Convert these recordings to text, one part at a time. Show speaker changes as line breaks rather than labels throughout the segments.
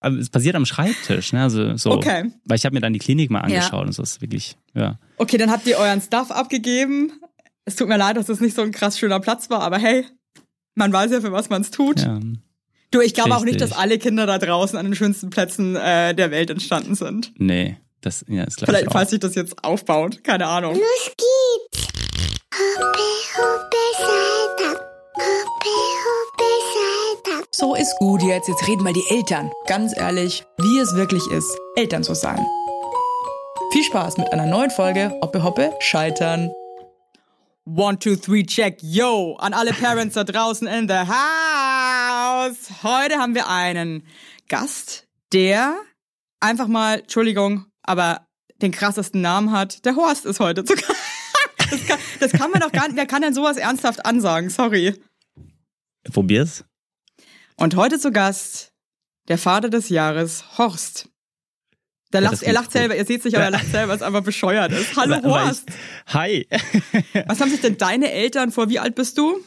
aber es passiert am Schreibtisch, ne? Also so.
Okay.
Weil ich habe mir dann die Klinik mal
Ja.
angeschaut und so ist wirklich, ja.
Okay, dann habt ihr euren Stuff abgegeben. Es tut mir leid, dass das nicht so ein krass schöner Platz war, aber hey, man weiß ja, für was man es tut.
ja.
Du, ich glaube auch nicht, dass alle Kinder da draußen an den schönsten Plätzen äh, der Welt entstanden sind.
Nee, das ja, ist ich
Vielleicht,
auch.
falls sich das jetzt aufbaut. Keine Ahnung.
Los geht's. Hoppe, hoppe, Saltag. Hoppe, hoppe, Saltag.
So ist gut jetzt. Jetzt reden mal die Eltern. Ganz ehrlich, wie es wirklich ist, Eltern zu sein. Viel Spaß mit einer neuen Folge Hoppe Hoppe Scheitern.
One, two, three, check. Yo, an alle Parents da draußen in the house. Heute haben wir einen Gast, der einfach mal, Entschuldigung, aber den krassesten Namen hat. Der Horst ist heute zu Gast. Das kann, das kann man doch gar nicht, wer kann denn sowas ernsthaft ansagen? Sorry.
Probier's.
Und heute zu Gast der Vater des Jahres, Horst. Der
Ja,
lacht, er lacht
klingt
selber, ihr seht sich, aber er lacht selber, was einfach bescheuert ist. Hallo Horst.
Hi.
Was haben sich denn deine Eltern vor, wie alt bist du?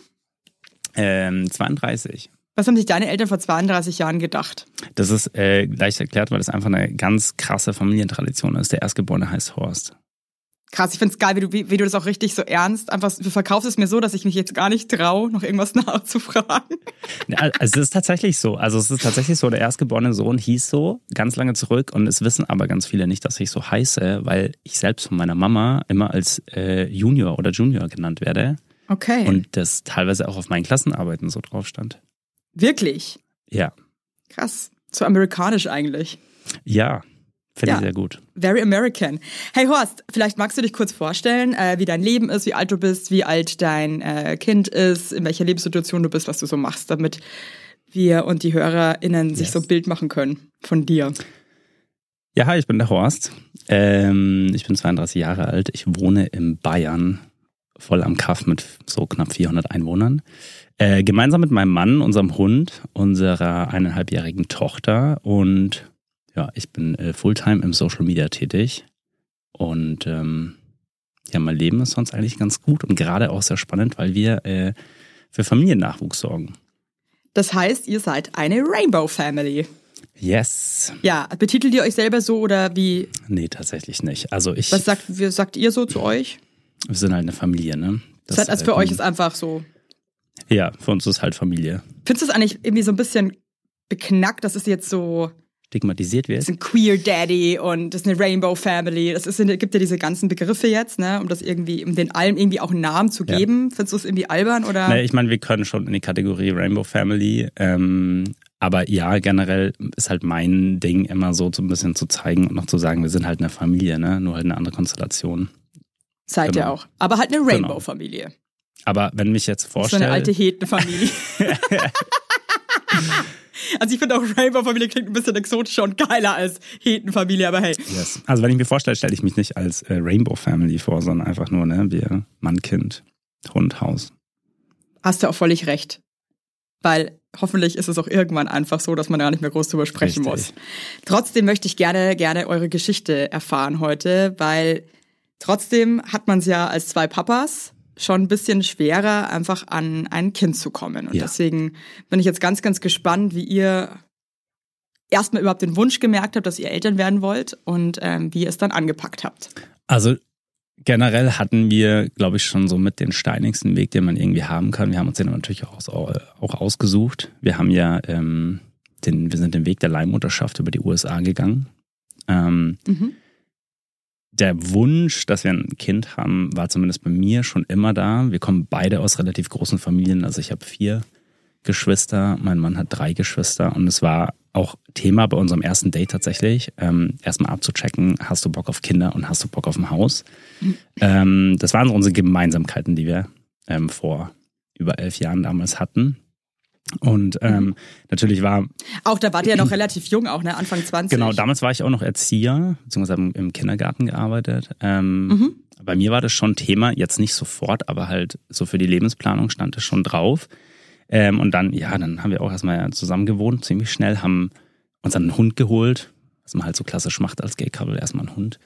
ähm, 32.
Was haben sich deine Eltern vor 32 Jahren gedacht?
Das ist äh, leicht erklärt, weil das einfach eine ganz krasse Familientradition ist. Der Erstgeborene heißt Horst.
Krass, ich find's geil, wie du, wie, wie du das auch richtig so ernst, einfach, du verkaufst es mir so, dass ich mich jetzt gar nicht traue, noch irgendwas nachzufragen.
Also es ist tatsächlich so. Also es ist tatsächlich so, der erstgeborene Sohn hieß so, ganz lange zurück und es wissen aber ganz viele nicht, dass ich so heiße, weil ich selbst von meiner Mama immer als äh, Junior oder Junior genannt werde
Okay.
und das teilweise auch auf meinen Klassenarbeiten so drauf stand.
Wirklich?
Ja,
Krass. So amerikanisch eigentlich.
ja, finde
Ja.
ich sehr gut.
Very American. Hey Horst, vielleicht magst du dich kurz vorstellen, äh, wie dein Leben ist, wie alt du bist, wie alt dein äh, Kind ist, in welcher Lebenssituation du bist, was du so machst, damit wir und die HörerInnen sich
Yes.
so ein Bild machen können von dir.
Ja, hi, ich bin der Horst. Ähm, ich bin 32 Jahre alt. Ich wohne in Bayern, voll am Kaff mit so knapp 400 Einwohnern. Äh, gemeinsam mit meinem Mann, unserem Hund, unserer eineinhalbjährigen Tochter und ja, ich bin äh, Fulltime im Social Media tätig und ähm, ja, mein Leben ist sonst eigentlich ganz gut und gerade auch sehr spannend, weil wir äh, für Familiennachwuchs sorgen.
Das heißt, ihr seid eine Rainbow Family.
Yes.
Ja, betitelt ihr euch selber so oder wie?
Nee, tatsächlich nicht. Also ich,
Was sagt, wie sagt ihr so zu euch?
wir sind halt eine Familie, ne? Das,
Das heißt, also für euch
kommt-
ist einfach so.
Ja, für uns ist halt Familie.
Findest du es eigentlich irgendwie so ein bisschen beknackt, dass es jetzt so
Stigmatisiert
das
wird.
ist ein Queer Daddy und das ist eine Rainbow Family. Das ist, gibt ja diese ganzen Begriffe jetzt, ne, um das irgendwie, um den allem irgendwie auch einen Namen zu
Ja.
geben. Findest du es irgendwie albern oder?
Ne, ich meine, wir können schon in die Kategorie Rainbow Family. Ähm, aber ja, generell ist halt mein Ding immer so, so ein bisschen zu zeigen und noch zu sagen, wir sind halt eine Familie, ne? Nur halt eine andere Konstellation.
Seid ihr
genau.
auch. Aber halt eine
Genau.
Rainbow-Familie.
Aber wenn mich jetzt
So
vorstellt.
eine alte Hetenfamilie. also ich finde auch Rainbow-Familie klingt ein bisschen exotischer und geiler als Hetenfamilie, aber hey.
yes. Also wenn ich mir vorstelle, stelle ich mich nicht als äh, Rainbow Family vor, sondern einfach nur, ne, wir, Mann, Kind, Hund, Haus.
Hast du auch völlig recht. Weil hoffentlich ist es auch irgendwann einfach so, dass man da nicht mehr groß drüber sprechen
Richtig.
muss. Trotzdem möchte ich gerne, gerne eure Geschichte erfahren heute, weil trotzdem hat man es ja als zwei Papas schon ein bisschen schwerer, einfach an ein Kind zu kommen. Und
Ja.
deswegen bin ich jetzt ganz, ganz gespannt, wie ihr erstmal überhaupt den Wunsch gemerkt habt, dass ihr Eltern werden wollt und ähm, wie ihr es dann angepackt habt.
Also generell hatten wir, glaube ich, schon so mit den steinigsten Weg, den man irgendwie haben kann. Wir haben uns den natürlich auch, aus, auch ausgesucht. Wir haben ja ähm, den, wir sind den Weg der Leihmutterschaft über die USA gegangen. Ähm,
Mhm.
Der Wunsch, dass wir ein Kind haben, war zumindest bei mir schon immer da. Wir kommen beide aus relativ großen Familien. Also ich habe vier Geschwister, mein Mann hat drei Geschwister und es war auch Thema bei unserem ersten Date tatsächlich, ähm, erstmal abzuchecken, hast du Bock auf Kinder und hast du Bock auf ein Haus? Ähm, das waren so unsere Gemeinsamkeiten, die wir ähm, vor über elf Jahren damals hatten. Und ähm, natürlich war
Auch da wart ihr ja noch relativ jung, auch ne? Anfang 20.
Genau, damals war ich auch noch Erzieher, beziehungsweise im- im Kindergarten gearbeitet. Ähm,
Mhm.
Bei mir war das schon Thema, jetzt nicht sofort, aber halt so für die Lebensplanung stand es schon drauf. Ähm, und dann, ja, dann haben wir auch erstmal zusammen gewohnt, ziemlich schnell, haben uns einen Hund geholt, was man halt so klassisch macht als Gay-Couple, erstmal einen Hund.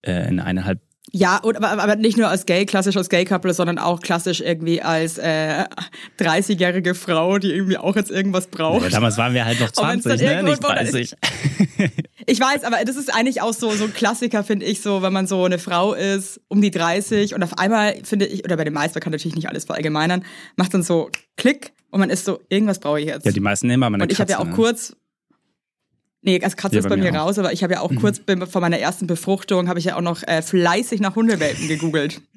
Äh, eine eineinhalb
Ja, und, aber, aber nicht nur als gay, klassisch als Gay-Couple, sondern auch klassisch irgendwie als äh, 30-jährige Frau, die irgendwie auch jetzt irgendwas braucht.
Aber damals waren wir halt noch
Und wenn's dann
20, ne? Nicht 30.
Ich weiß, aber das ist eigentlich auch so so ein Klassiker, finde ich, so, wenn man so eine Frau ist, um die 30 und auf einmal, finde ich, oder bei den meisten, man kann natürlich nicht alles verallgemeinern, macht dann so Klick und man ist so, irgendwas brauche ich jetzt.
Ja, die meisten nehmen aber eine
und ich habe ja auch
ne?
kurz, nee, also Katze
Ja,
ist
bei
bei mir
auch.
raus, aber ich habe ja auch kurz be- vor meiner ersten Befruchtung, habe ich ja auch noch äh, fleißig nach Hundewelpen gegoogelt.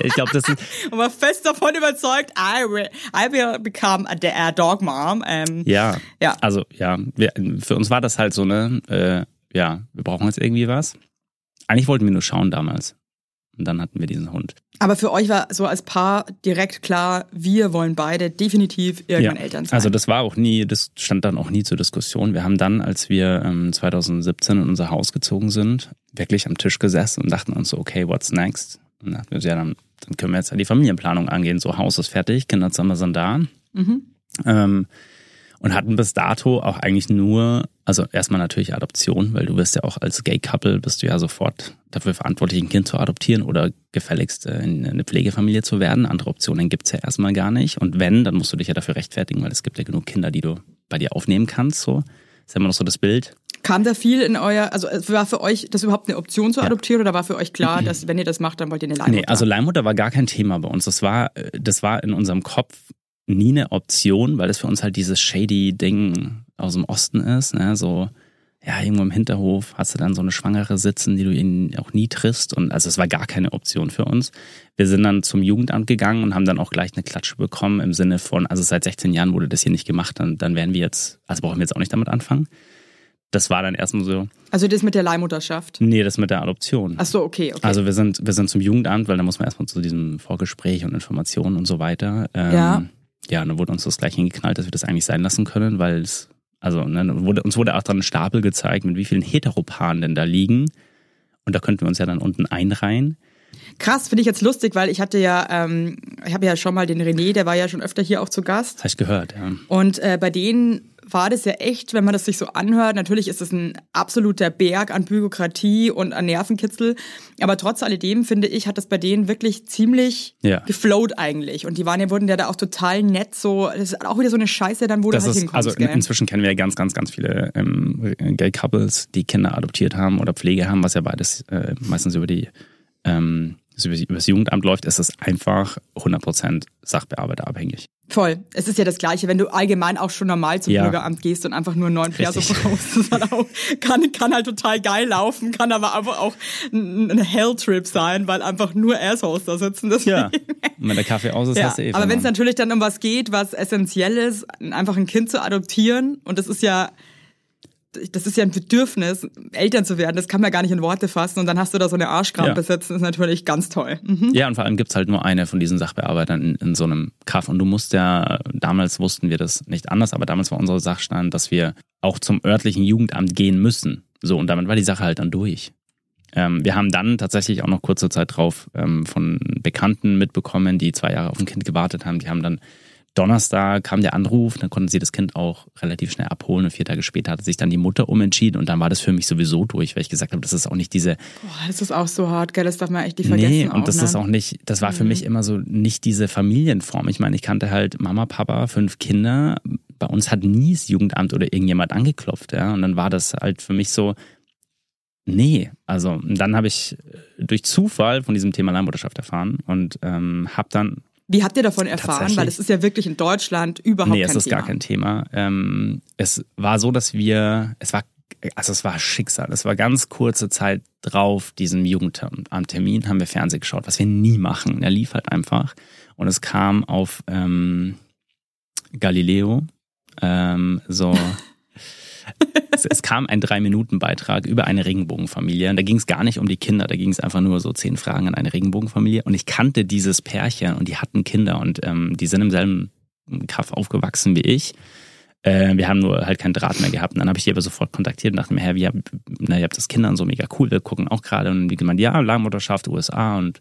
Ja, Ich glaube, das ist,
und war fest davon überzeugt, I will, I will become a, a dog mom. Ähm,
ja.
Ja.
Also, ja, wir, für uns war das halt so, ne, äh, ja, wir brauchen jetzt irgendwie was. Eigentlich wollten wir nur schauen damals. Und dann hatten wir diesen Hund.
Aber für euch war so als Paar direkt klar, wir wollen beide definitiv irgendwann Eltern sein.
Also das war auch nie, das stand dann auch nie zur Diskussion. Wir haben dann, als wir ähm, 2017 in unser Haus gezogen sind, wirklich am Tisch gesessen und dachten uns so, okay, what's next? Und dann dachten wir, so, ja, dann, dann können wir jetzt ja die Familienplanung angehen. So, Haus ist fertig, Kinderzimmer sind da.
Mhm.
Ähm, und hatten bis dato auch eigentlich nur, also erstmal natürlich Adoption, weil du wirst ja auch als Gay-Couple, bist du ja sofort dafür verantwortlich, ein Kind zu adoptieren oder gefälligst äh, in eine Pflegefamilie zu werden. Andere Optionen gibt's ja erstmal gar nicht. Und wenn, dann musst du dich ja dafür rechtfertigen, weil es gibt ja genug Kinder, die du bei dir aufnehmen kannst. So ist ja immer noch so das Bild.
Kam da viel in euer, also war für euch das überhaupt eine Option zu
Ja.
adoptieren oder war für euch klar, dass wenn ihr das macht, dann wollt ihr eine Leihmutter?
Nee, also Leihmutter war gar kein Thema bei uns. Das war, äh, das war in unserem Kopf nie eine Option, weil das für uns halt dieses shady Ding aus dem Osten ist. Ne? So, ja, irgendwo im Hinterhof hast du dann so eine Schwangere sitzen, die du ihnen auch nie triffst. Und also es war gar keine Option für uns. Wir sind dann zum Jugendamt gegangen und haben dann auch gleich eine Klatsche bekommen im Sinne von, also seit 16 Jahren wurde das hier nicht gemacht, dann, dann werden wir jetzt, also brauchen wir jetzt auch nicht damit anfangen. Das war dann erstmal so,
also das mit der Leihmutterschaft.
nee, das mit der Adoption.
Ach so, okay, okay.
Also wir sind, wir sind zum Jugendamt, weil da muss man erstmal zu diesem Vorgespräch und Informationen und so weiter. Ähm,
Ja.
Ja, und dann wurde uns das gleich hingeknallt, dass wir das eigentlich sein lassen können, weil es, also ne, wurde, uns wurde auch dann ein Stapel gezeigt, mit wie vielen Heteropaaren denn da liegen. Und da könnten wir uns ja dann unten einreihen.
Krass, finde ich jetzt lustig, weil ich hatte ja, ähm, ich habe ja schon mal den René, der war ja schon öfter hier auch zu Gast.
Habe ich gehört, ja.
Und äh, bei denen war das ja echt, wenn man das sich so anhört, natürlich ist es ein absoluter Berg an Bürokratie und an Nervenkitzel, aber trotz alledem, finde ich, hat das bei denen wirklich ziemlich
Ja.
geflowt eigentlich. Und die waren ja, wurden ja da auch total nett so, das ist auch wieder so eine Scheiße dann, wo
Das
du halt
ist,
hinkommst,
also
gell?
inzwischen kennen wir ja ganz, ganz, ganz viele ähm, Gay-Couples, die Kinder adoptiert haben oder Pflege haben, was ja beides äh, meistens über die ähm, über über das Jugendamt läuft, ist es einfach 100% Sachbearbeiter abhängig.
Voll. Es ist ja das Gleiche, wenn du allgemein auch schon normal zum
Ja.
Bürgeramt gehst und einfach nur einen neuen Perso brauchst. Das ist halt auch, kann, kann halt total geil laufen, kann aber einfach auch ein, ein Helltrip sein, weil einfach nur Assholes da sitzen. Deswegen.
Ja. Und wenn der Kaffee aus ist,
Ja,
hast du eh
aber wenn es natürlich dann um was geht, was essentiell ist, einfach ein Kind zu adoptieren, und das ist ja, das ist ja ein Bedürfnis, Eltern zu werden, das kann man gar nicht in Worte fassen, und dann hast du da so eine Arschkrampe
Ja.
sitzen, ist natürlich ganz toll. Mhm.
Ja, und vor allem gibt's halt nur eine von diesen Sachbearbeitern in, in so einem Kaff. Und du musst ja, damals wussten wir das nicht anders, aber damals war unser Sachstand, dass wir auch zum örtlichen Jugendamt gehen müssen. So, und damit war die Sache halt dann durch. Ähm, wir haben dann tatsächlich auch noch kurze Zeit drauf ähm, von Bekannten mitbekommen, die zwei Jahre auf ein Kind gewartet haben. Die haben dann Donnerstag kam der Anruf, dann konnten sie das Kind auch relativ schnell abholen und vier Tage später hatte sich dann die Mutter umentschieden und dann war das für mich sowieso durch, weil ich gesagt habe, das ist auch nicht diese
Boah, das ist auch so hart, gell, das darf man echt nicht vergessen.
Nee, und das
auch, ne?
ist auch nicht, das war für mich immer so nicht diese Familienform. Ich meine, ich kannte halt Mama, Papa, fünf Kinder. Bei uns hat nie das Jugendamt oder irgendjemand angeklopft, ja. Und dann war das halt für mich so, nee. Also, dann habe ich durch Zufall von diesem Thema Leihmutterschaft erfahren und ähm, habe dann
Wie habt ihr davon erfahren? Weil es ist ja wirklich in Deutschland überhaupt
nee,
kein
es ist
Thema.
gar kein Thema. Ähm, es war so, dass wir, es war, also es war Schicksal. Es war ganz kurze Zeit drauf, diesem Jugendamttermin, haben wir Fernsehen geschaut, was wir nie machen. Er lief halt einfach. Und es kam auf ähm, Galileo, ähm, so. es, es kam ein Drei-Minuten-Beitrag über eine Regenbogenfamilie. Und da ging es gar nicht um die Kinder, da ging es einfach nur so zehn Fragen an eine Regenbogenfamilie. Und ich kannte dieses Pärchen und die hatten Kinder und ähm, die sind im selben Kaff aufgewachsen wie ich. Äh, wir haben nur halt keinen Draht mehr gehabt. Und dann habe ich die aber sofort kontaktiert und dachte mir, Herr, wie, na, ihr habt das Kinder und so mega cool, wir gucken auch gerade. Und die gemeint, ja, Leihmutterschaft, USA und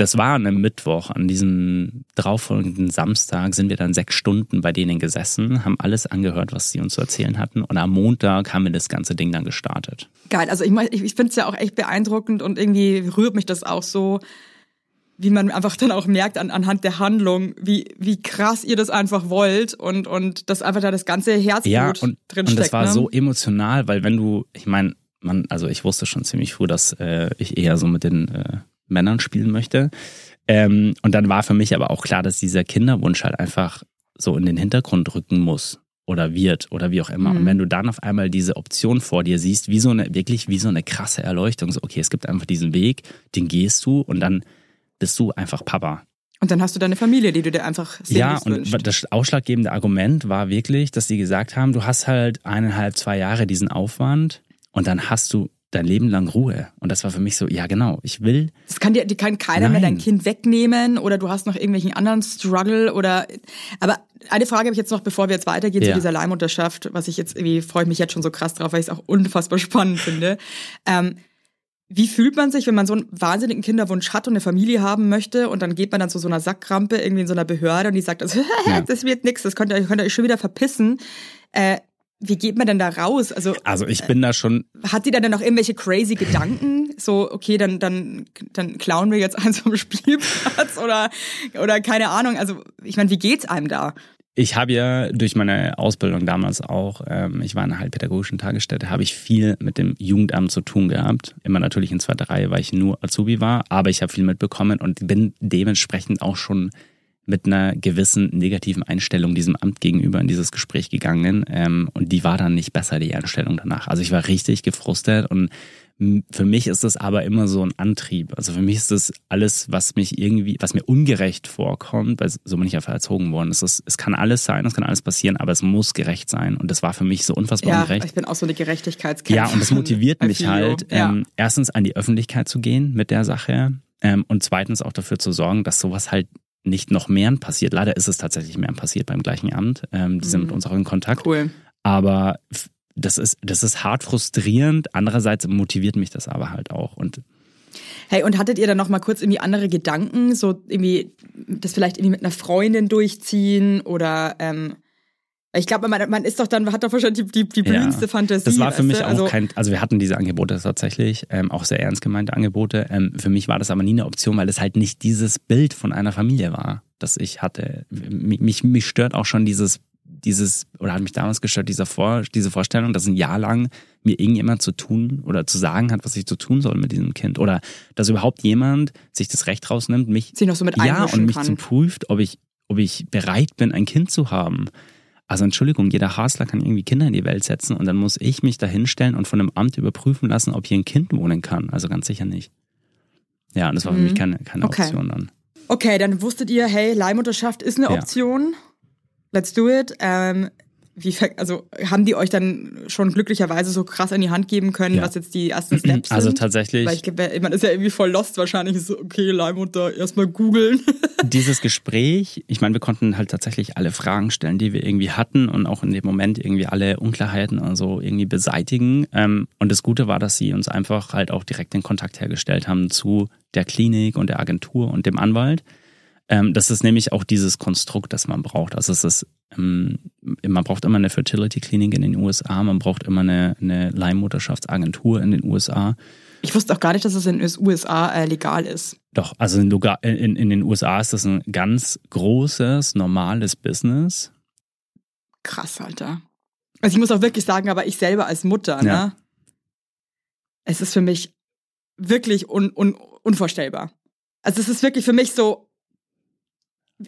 das war an einem Mittwoch. An diesem darauffolgenden Samstag sind wir dann sechs Stunden bei denen gesessen, haben alles angehört, was sie uns zu erzählen hatten. Und am Montag haben wir das ganze Ding dann gestartet.
Geil. Also ich, mein, ich, ich finde es ja auch echt beeindruckend und irgendwie rührt mich das auch so, wie man einfach dann auch merkt an, anhand der Handlung, wie, wie krass ihr das einfach wollt und, und das einfach da das ganze Herzblut
Ja, und,
drin
und
steckt.
das war
ne?
so emotional, weil wenn du, ich meine, man, also ich wusste schon ziemlich früh, dass äh, ich eher so mit den äh, Männern spielen möchte. Ähm, und dann war für mich aber auch klar, dass dieser Kinderwunsch halt einfach so in den Hintergrund rücken muss oder wird oder wie auch immer. Und
Mhm.
wenn du dann auf einmal diese Option vor dir siehst, wie so eine, wirklich wie so eine krasse Erleuchtung, so, okay, es gibt einfach diesen Weg, den gehst du und dann bist du einfach Papa.
Und dann hast du deine Familie, die du dir einfach
Ja, und
wünschst.
das ausschlaggebende Argument war wirklich, dass sie gesagt haben, du hast halt eineinhalb, zwei Jahre diesen Aufwand und dann hast du dein Leben lang Ruhe. Und das war für mich so, ja genau, ich will,
Das kann dir, die kann keiner mehr
Nein.
dein Kind wegnehmen oder du hast noch irgendwelchen anderen Struggle oder. Aber eine Frage habe ich jetzt noch, bevor wir jetzt weitergehen
Ja.
zu dieser Leihmutterschaft, was ich jetzt irgendwie freue ich mich jetzt schon so krass drauf, weil ich es auch unfassbar spannend finde. Ähm, wie fühlt man sich, wenn man so einen wahnsinnigen Kinderwunsch hat und eine Familie haben möchte und dann geht man dann zu so einer Sackrampe irgendwie in so einer Behörde und die sagt, das,
Ja.
das wird nix, das könnt ihr, könnt ihr euch schon wieder verpissen. Äh, wie geht man denn da raus? Also
also ich bin da schon,
hat die dann noch irgendwelche crazy Gedanken? So, okay, dann, dann, dann klauen wir jetzt eins vom Spielplatz oder, oder keine Ahnung. Also, ich meine, wie geht's einem da?
ich habe ja durch meine Ausbildung damals auch, ähm, ich war in einer heilpädagogischen Tagesstätte, habe ich viel mit dem Jugendamt zu tun gehabt. Immer natürlich in zweiter Reihe, weil ich nur Azubi war, aber ich habe viel mitbekommen und bin dementsprechend auch schon mit einer gewissen negativen Einstellung diesem Amt gegenüber in dieses Gespräch gegangen. Ähm, und die war dann nicht besser, die Einstellung danach. Also ich war richtig gefrustet und für mich ist das aber immer so ein Antrieb. Also für mich ist das alles, was mich irgendwie, was mir ungerecht vorkommt, weil so bin ich einfach erzogen worden. Es, ist, es kann alles sein, es kann alles passieren, aber es muss gerecht sein. Und das war für mich so unfassbar
Ja,
ungerecht.
ich bin auch so eine Gerechtigkeitskämpferin.
Ja, und das motiviert mich halt,
Ja.
ähm, erstens an die Öffentlichkeit zu gehen mit der Sache ähm, und zweitens auch dafür zu sorgen, dass sowas halt nicht noch mehr passiert. Leider ist es tatsächlich mehr passiert beim gleichen Amt. Ähm, die sind
Mhm.
mit uns auch in Kontakt.
Cool.
Aber das ist, das ist hart frustrierend. Andererseits motiviert mich das aber halt auch. Und
Hey, und hattet ihr dann noch mal kurz irgendwie andere Gedanken? So irgendwie, das vielleicht irgendwie mit einer Freundin durchziehen oder, ähm, ich glaube, man, man ist doch dann, hat doch wahrscheinlich die, die, die
Ja.
blühendste Fantasie.
das war für mich
du?
auch
also,
kein, also wir hatten diese Angebote tatsächlich, ähm, auch sehr ernst gemeinte Angebote. Ähm, für mich war das aber nie eine Option, weil es halt nicht dieses Bild von einer Familie war, das ich hatte. Mich, mich, mich stört auch schon dieses, dieses, oder hat mich damals gestört, dieser Vor, diese Vorstellung, dass ein Jahr lang mir irgendjemand zu tun oder zu sagen hat, was ich zu tun soll mit diesem Kind. Oder dass überhaupt jemand sich das Recht rausnimmt, mich
sich noch so mit
ja, und mich
kann.
zu prüft, ob ich, ob ich bereit bin, ein Kind zu haben. Also Entschuldigung, jeder Hasler kann irgendwie Kinder in die Welt setzen und dann muss ich mich da hinstellen und von einem Amt überprüfen lassen, ob hier ein Kind wohnen kann. Also ganz sicher nicht. Ja, und das war für
Mhm.
mich keine, keine
Okay.
Option dann.
Okay, dann wusstet ihr, hey, Leihmutterschaft ist eine
Ja.
Option. Let's do it. Ähm, wie, ver- also haben die euch dann schon glücklicherweise so krass in die Hand geben können,
Ja.
was jetzt die ersten Steps sind?
Also tatsächlich,
Weil ich glaube, man ist ja irgendwie voll lost wahrscheinlich. So, okay, Leihmutter, erstmal googeln.
dieses Gespräch, ich meine, wir konnten halt tatsächlich alle Fragen stellen, die wir irgendwie hatten und auch in dem Moment irgendwie alle Unklarheiten und so irgendwie beseitigen. Ähm, Und das Gute war, dass sie uns einfach halt auch direkt den Kontakt hergestellt haben zu der Klinik und der Agentur und dem Anwalt. Ähm, Das ist nämlich auch dieses Konstrukt, das man braucht. Also es ist, man braucht immer eine Fertility-Klinik in den USA, man braucht immer eine, eine Leihmutterschaftsagentur in den USA.
Ich wusste auch gar nicht, dass es in den USA äh, legal ist.
Doch, also in, in, in den USA ist das ein ganz großes, normales Business.
Krass, Alter. Also ich muss auch wirklich sagen, aber ich selber als Mutter,
Ja.
ne? Es ist für mich wirklich un, un, unvorstellbar. Also es ist wirklich für mich so,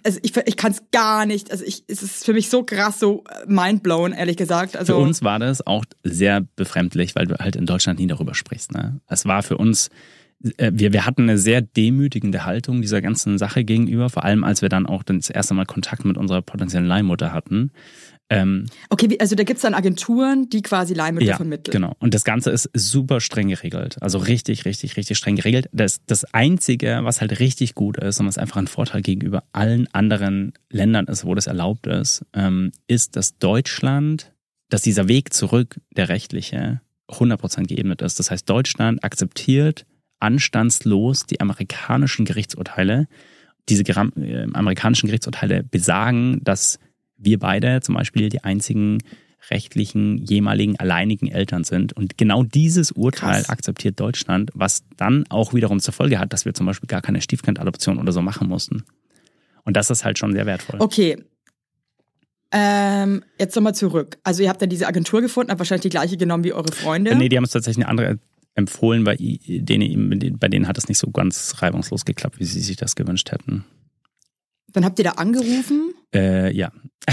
also ich, ich kann es gar nicht, also ich, es ist für mich so krass, so mindblown, ehrlich gesagt. Also
für uns war das auch sehr befremdlich, weil du halt in Deutschland nie darüber sprichst. Ne? Es war für uns, äh, wir, wir hatten eine sehr demütigende Haltung dieser ganzen Sache gegenüber, vor allem als wir dann auch das erste Mal Kontakt mit unserer potenziellen Leihmutter hatten. Ähm,
Okay, also da gibt's dann Agenturen, die quasi Leihmütter
ja,
vermitteln.
genau. Und das Ganze ist super streng geregelt. Also richtig, richtig, richtig streng geregelt. Das, das Einzige, was halt richtig gut ist und was einfach ein Vorteil gegenüber allen anderen Ländern ist, wo das erlaubt ist, ähm, ist, dass Deutschland, dass dieser Weg zurück, der rechtliche, 100% geebnet ist. Das heißt, Deutschland akzeptiert anstandslos die amerikanischen Gerichtsurteile. Diese äh, amerikanischen Gerichtsurteile besagen, dass wir beide zum Beispiel die einzigen rechtlichen, jemaligen, alleinigen Eltern sind. Und genau dieses Urteil
Krass.
akzeptiert Deutschland, was dann auch wiederum zur Folge hat, dass wir zum Beispiel gar keine Stiefkindadoption oder so machen mussten. Und das ist halt schon sehr wertvoll.
Okay. Ähm, jetzt nochmal zurück. Also ihr habt dann diese Agentur gefunden, habt wahrscheinlich die gleiche genommen wie eure Freunde.
Äh, Nee, die haben uns tatsächlich eine andere empfohlen, weil denen, bei denen hat es nicht so ganz reibungslos geklappt, wie sie sich das gewünscht hätten.
Dann habt ihr da angerufen
Äh, ja.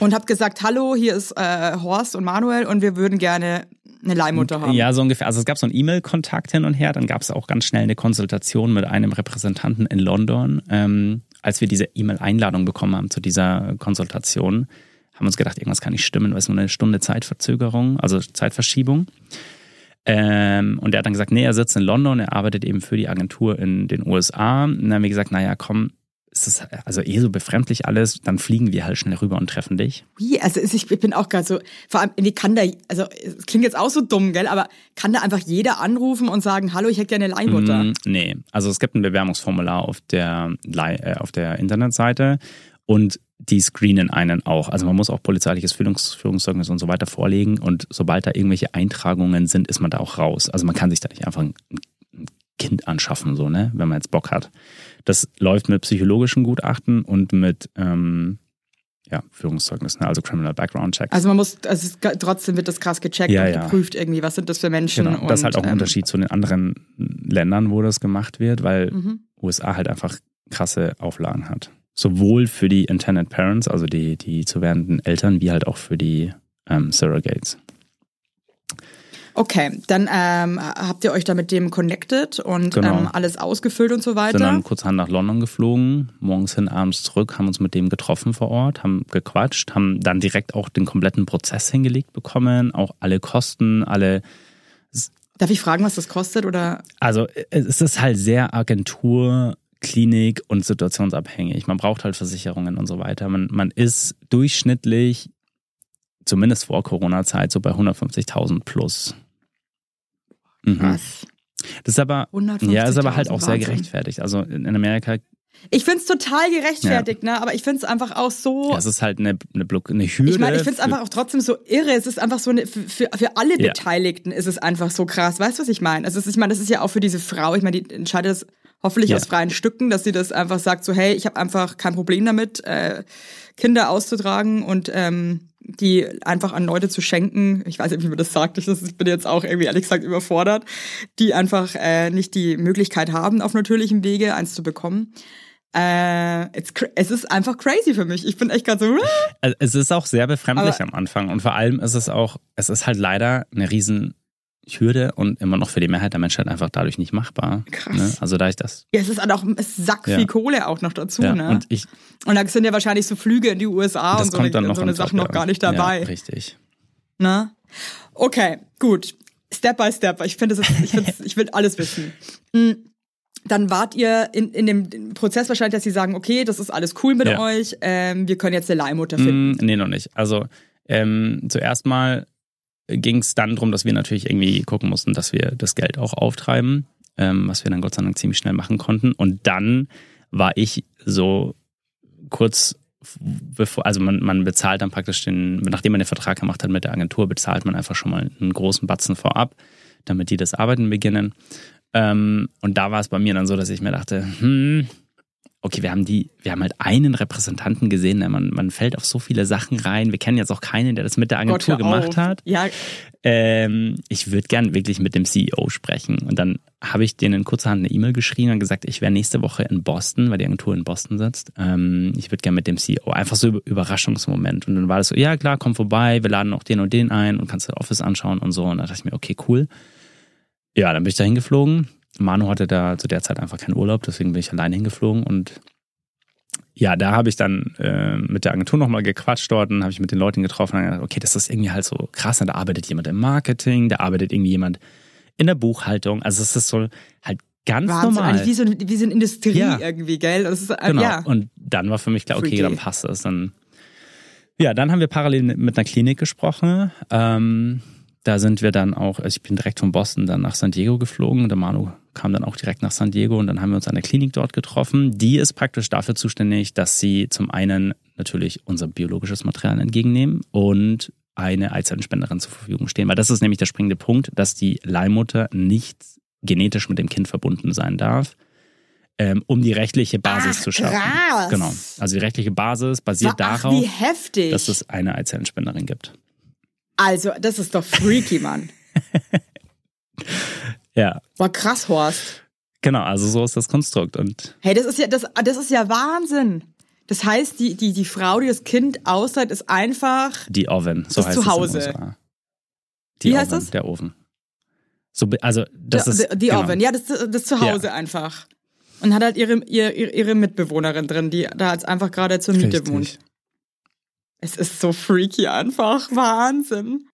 und habt gesagt, hallo, hier ist äh, Horst und Manuel und wir würden gerne eine Leihmutter haben.
Ja, so ungefähr. Also es gab so einen E-Mail-Kontakt hin und her, dann gab es auch ganz schnell eine Konsultation mit einem Repräsentanten in London. Ähm, als wir diese E-Mail-Einladung bekommen haben zu dieser Konsultation, haben wir uns gedacht, irgendwas kann nicht stimmen, weil es nur eine Stunde Zeitverzögerung, also Zeitverschiebung. Ähm, und er hat dann gesagt, nee, er sitzt in London, er arbeitet eben für die Agentur in den USA. Und dann haben wir gesagt, naja, komm, es ist also eh so befremdlich alles, dann fliegen wir halt schnell rüber und treffen dich.
Wie? Also ich, ich bin auch gerade so, vor allem, nee, kann da, also es klingt jetzt auch so dumm, gell, aber kann da einfach jeder anrufen und sagen, hallo, ich hätte gerne eine Leihmutter?
Mm, nee, also es gibt ein Bewerbungsformular auf der, äh, auf der Internetseite und die screenen einen auch. Also man muss auch polizeiliches Führungs Führungszeugnis und so weiter vorlegen und sobald da irgendwelche Eintragungen sind, ist man da auch raus. Also man kann sich da nicht einfach ein ein Kind anschaffen, so, ne, wenn man jetzt Bock hat. Das läuft mit psychologischen Gutachten und mit ähm, ja, Führungszeugnissen, also Criminal Background Check.
Also man muss, also es, trotzdem wird das krass gecheckt
Ja,
und
ja.
geprüft irgendwie, was sind das für Menschen.
Genau,
und,
das ist halt auch ein
ähm,
Unterschied zu den anderen Ländern, wo das gemacht wird, weil
Mhm.
USA halt einfach krasse Auflagen hat. Sowohl für die Intended Parents, also die, die zu werdenden Eltern, wie halt auch für die ähm, Surrogates.
Okay, dann ähm, habt ihr euch da mit dem connected und
Genau.
ähm, alles ausgefüllt und so weiter.
Sind dann kurzerhand nach London geflogen, morgens hin, abends zurück, haben uns mit dem getroffen vor Ort, haben gequatscht, haben dann direkt auch den kompletten Prozess hingelegt bekommen, auch alle Kosten, alle
Darf ich fragen, was das kostet oder?
Also es ist halt sehr Agentur, Klinik und situationsabhängig. Man braucht halt Versicherungen und so weiter. Man, man ist durchschnittlich, zumindest vor Corona-Zeit, so bei 150.000 plus. Mhm.
Was?
Das ist aber,
150.000,
ja, ist aber halt auch sehr gerechtfertigt. Also in Amerika,
Ich find's total gerechtfertigt, ne? Aber ich find's einfach auch so.
ja, es ist halt eine, eine, Block, eine Hürde.
ich meine, ich find's
für-
einfach auch trotzdem so irre. Es ist einfach so eine, für, für, alle
Ja.
Beteiligten ist es einfach so krass. Weißt du, was ich meine? Also es ist, ich meine, das ist ja auch für diese Frau. Ich meine, die entscheidet das hoffentlich
Ja.
aus freien Stücken, dass sie das einfach sagt, so hey, ich habe einfach kein Problem damit, äh, Kinder auszutragen und ähm, die einfach an Leute zu schenken. Ich weiß nicht, wie man das sagt. Ich, das, ich bin jetzt auch irgendwie ehrlich gesagt überfordert, die einfach äh, nicht die Möglichkeit haben, auf natürlichem Wege eins zu bekommen. Äh, es ist einfach crazy für mich. Ich bin echt gerade so.
Also es ist auch sehr befremdlich
Aber-
am Anfang und vor allem ist es auch, es ist halt leider eine riesen Hürde und immer noch für die Mehrheit der Menschheit einfach dadurch nicht machbar.
Krass.
Ne? Also da ich das
Ja, es ist auch es sack viel
Ja.
Kohle auch noch dazu,
ja,
ne?
und ich
Und da sind ja wahrscheinlich so Flüge in die USA und so
kommt noch
so eine
top,
Sachen noch gar nicht dabei.
Ja, richtig.
ne? Okay, gut. Step by step. Ich finde, ich, ich will alles wissen. Mm, Dann wart ihr in, in dem Prozess wahrscheinlich, dass sie sagen, okay, das ist alles cool mit euch, ähm, wir können jetzt eine Leihmutter finden.
Mm, nee, noch nicht. Also ähm, zuerst mal ging es dann darum, dass wir natürlich irgendwie gucken mussten, dass wir das Geld auch auftreiben, ähm, was wir dann Gott sei Dank ziemlich schnell machen konnten. Und dann war ich so kurz bevor, also man, man bezahlt dann praktisch den, nachdem man den Vertrag gemacht hat mit der Agentur, bezahlt man einfach schon mal einen großen Batzen vorab, damit die das Arbeiten beginnen. Ähm, und da war es bei mir dann so, dass ich mir dachte, hm, okay, wir haben die, wir haben halt einen Repräsentanten gesehen, ne? man, man fällt auf so viele Sachen rein. Wir kennen jetzt auch keinen, der das mit der
Gott,
Agentur
hör
gemacht hat.
Ja,
Ähm, ich würde gern wirklich mit dem CEO sprechen. Und dann habe ich denen kurzerhand eine E-Mail geschrieben und gesagt, ich wäre nächste Woche in Boston, weil die Agentur in Boston sitzt. Ähm, ich würde gern mit dem CEO. Einfach so Über- Überraschungsmoment. Und dann war das so, ja klar, komm vorbei, wir laden auch den und den ein und kannst das Office anschauen und so. Und da dachte ich mir, okay, cool. Ja, dann bin ich da hingeflogen. Manu hatte da zu der Zeit einfach keinen Urlaub, deswegen bin ich alleine hingeflogen und ja, da habe ich dann äh, mit der Agentur nochmal gequatscht dort und habe ich mit den Leuten getroffen und gedacht, okay, das ist irgendwie halt so krass. Da arbeitet jemand im Marketing, da arbeitet irgendwie jemand in der Buchhaltung. Also es ist so halt ganz
Wahnsinn.
normal.
Eigentlich wie so, wie so eine Industrie
Ja.
irgendwie, gell? Das ist, äh,
Genau.
ja.
Und dann war für mich klar, okay,
Freaky.
dann passt das. Dann, ja, dann haben wir parallel mit einer Klinik gesprochen. Ähm, da sind wir dann auch, also ich bin direkt von Boston dann nach San Diego geflogen. Der Manu kam dann auch direkt nach San Diego und dann haben wir uns an der Klinik dort getroffen. Die ist praktisch dafür zuständig, dass sie zum einen natürlich unser biologisches Material entgegennehmen und eine Eizellenspenderin zur Verfügung stehen. Weil das ist nämlich der springende Punkt, dass die Leihmutter nicht genetisch mit dem Kind verbunden sein darf, ähm, um die rechtliche Basis
Ach,
zu schaffen.
krass.
Genau. Also die rechtliche Basis basiert
Ach,
darauf, dass es eine Eizellenspenderin gibt.
Also, das ist doch freaky, Mann.
Ja,
Boah, krass, Horst.
genau. Also so ist das Konstrukt. Und
Hey, das ist ja, das, das ist ja Wahnsinn. Das heißt, die, die, die Frau, die das Kind ausseit, ist einfach.
die Oven, so
Das
heißt
Zuhause.
es in den USA. Die
Wie heißt
Oven,
das?
Der Ofen. So, also das
die,
ist
die
genau.
Oven, ja, das, das Zuhause
Ja.
einfach. Und hat halt ihre, ihre, ihre Mitbewohnerin drin, die da jetzt einfach gerade zur Miete
Richtig.
wohnt. Es ist so freaky einfach. Wahnsinn.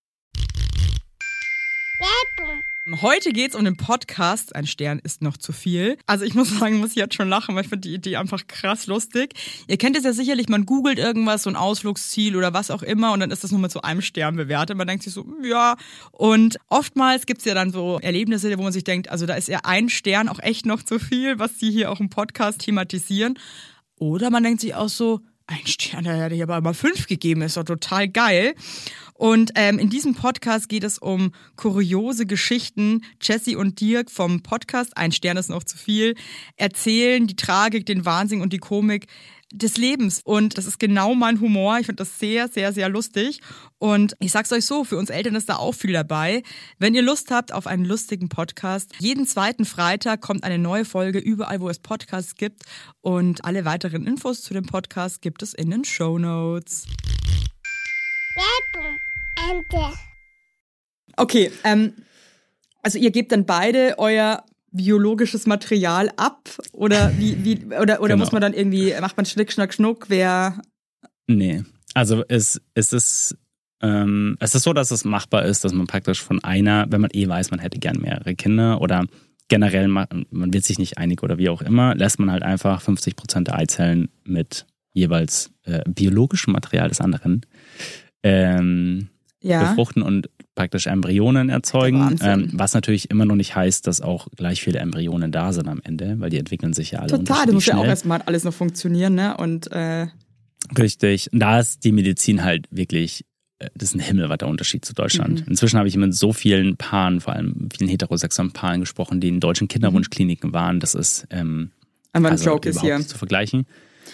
Heute geht's um den Podcast. Ein Stern ist noch zu viel. Also ich muss sagen, muss ich jetzt schon lachen, weil ich finde die Idee einfach krass lustig. Ihr kennt es ja sicherlich, man googelt irgendwas, so ein Ausflugsziel oder was auch immer und dann ist das nur mit so einem Stern bewertet. Man denkt sich so, ja. Und oftmals gibt's ja dann so Erlebnisse, wo man sich denkt, also da ist ja ein Stern auch echt noch zu viel, was die hier auch im Podcast thematisieren. Oder man denkt sich auch so, ein Stern, da hätte ich aber mal fünf gegeben, ist doch total geil. Und ähm, in diesem Podcast geht es um kuriose Geschichten. Jesse und Dirk vom Podcast Ein Stern ist noch zu viel erzählen die Tragik, den Wahnsinn und die Komik des Lebens. Und das ist genau mein Humor. Ich finde das sehr, sehr, sehr lustig. Und ich sag's euch so, für uns Eltern ist da auch viel dabei. Wenn ihr Lust habt auf einen lustigen Podcast, jeden zweiten Freitag kommt eine neue Folge überall, wo es Podcasts gibt. Und alle weiteren Infos zu dem Podcast gibt es in den Show Notes. Okay, ähm, also ihr gebt dann beide euer biologisches Material ab oder wie, wie oder oder
Genau.
muss man dann irgendwie macht man Schnick Schnack Schnuck wer
Nee. Also es, es ist ähm, es ist so, dass es machbar ist, dass man praktisch von einer, wenn man eh weiß, man hätte gern mehrere Kinder oder generell ma- man wird sich nicht einig oder wie auch immer, lässt man halt einfach 50 Prozent der Eizellen mit jeweils äh, biologischem Material des anderen ähm,
ja
befruchten und praktisch Embryonen erzeugen, ähm, was natürlich immer noch nicht heißt, dass auch gleich viele Embryonen da sind am Ende, weil die entwickeln sich ja alle
total das muss ja auch
schnell.
erstmal alles noch funktionieren ne und äh,
Richtig. Und da ist die Medizin halt wirklich, äh, das ist ein himmelweiter Unterschied zu Deutschland.
Mhm.
Inzwischen habe ich mit so vielen Paaren, vor allem vielen heterosexuellen Paaren gesprochen, die in deutschen Kinderwunschkliniken waren. Das ist ähm,
einfach ein
also
Joke ist hier
zu vergleichen.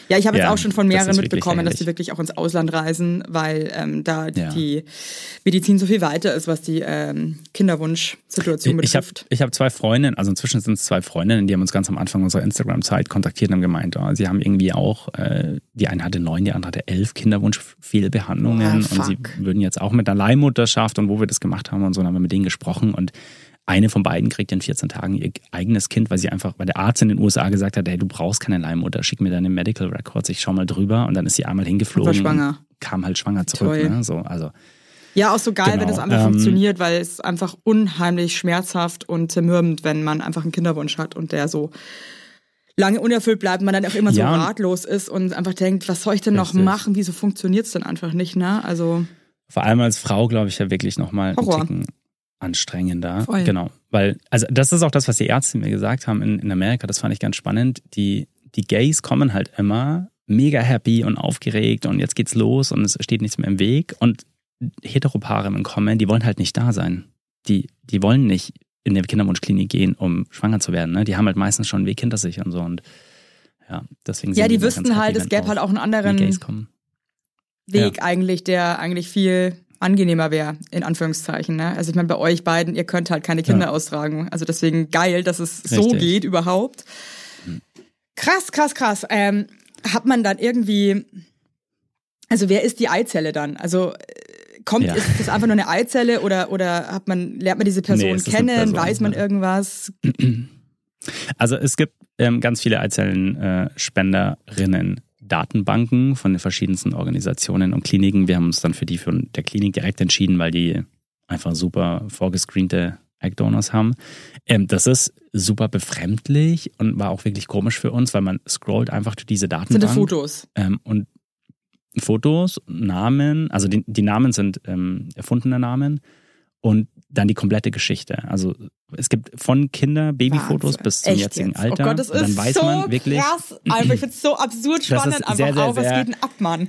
Ja ich habe jetzt
Ja,
auch schon von
das
mehreren
wirklich
mitbekommen dass die wirklich auch ins Ausland reisen weil ähm, da
Ja.
die Medizin so viel weiter ist was die ähm, Kinderwunschsituation
Ich habe
betrifft.
ich hab zwei Freundinnen, also inzwischen sind es zwei Freundinnen, die haben uns ganz am Anfang unserer Instagram-Zeit kontaktiert und haben gemeint, oh, sie haben irgendwie auch, äh, die eine hatte neun, die andere hatte elf Kinderwunsch-Fehlbehandlungen
Oh,
und sie würden jetzt auch mit einer Leihmutterschaft und wo wir das gemacht haben und so, dann haben wir mit denen gesprochen und eine von beiden kriegt in 14 Tagen ihr eigenes Kind, weil sie einfach, weil der Arzt in den USA gesagt hat, hey, du brauchst keine Leihmutter, schick mir deine Medical Records, ich schau mal drüber und dann ist sie einmal hingeflogen
Und war schwanger.
und kam halt schwanger zurück. Ne? So, also
Ja, auch so geil,
Genau,
wenn das einfach
ähm,
funktioniert, weil es einfach unheimlich schmerzhaft und zermürbend, wenn man einfach einen Kinderwunsch hat und der so lange unerfüllt bleibt, man dann auch immer
Ja,
so ratlos ist und einfach denkt, was soll ich denn noch
Richtig.
machen? Wieso funktioniert's denn einfach nicht, ne? Also,
Vor allem als Frau, glaube ich, ja wirklich nochmal einen. Ticken anstrengender.
Voll.
Genau. Weil, also das ist auch das, was die Ärzte mir gesagt haben in, in Amerika, das fand ich ganz spannend. Die, die Gays kommen halt immer mega happy und aufgeregt und jetzt geht's los und es steht nichts mehr im Weg. Und Heteropaare, wenn kommen, die wollen halt nicht da sein. Die, die wollen nicht in die Kinderwunschklinik gehen, um schwanger zu werden. Ne? Die haben halt meistens schon einen Weg hinter sich und so. Und ja, deswegen
ja, die wüssten halt, es gäbe halt auch einen anderen. Weg eigentlich, der eigentlich viel angenehmer wäre, in Anführungszeichen. Ne? Also ich meine, bei euch beiden, ihr könnt halt keine Kinder
Ja.
austragen. Also deswegen geil, dass es so
Richtig.
geht überhaupt. Krass, krass, krass. Ähm, hat man dann irgendwie, also wer ist die Eizelle dann? Also äh, kommt,
Ja.
ist das einfach nur eine Eizelle oder, oder hat man, lernt man diese Person
Nee,
kennen?
Person,
weiß man
ja.
irgendwas?
Also es gibt ähm, ganz viele Eizellenspenderinnen. Datenbanken von den verschiedensten Organisationen und Kliniken. Wir haben uns dann für die von der Klinik direkt entschieden, weil die einfach super vorgescreente Egg-Donors haben. Ähm, das ist super befremdlich und war auch wirklich komisch für uns, weil man scrollt einfach durch diese
Sind
Datenbank.
das Fotos?
Ähm, und Fotos, Namen, also die, die Namen sind ähm, erfundene Namen und dann die komplette Geschichte. Also es gibt von Kinder Babyfotos
Wahnsinn.
bis zum
Echt
jetzigen
jetzt?
Alter.
Oh Gott, das
dann
ist
weiß
so
man wirklich.
krass. Einfach, ich finde es so absurd spannend. Einfach
sehr, sehr,
auch, was geht denn ab, Mann?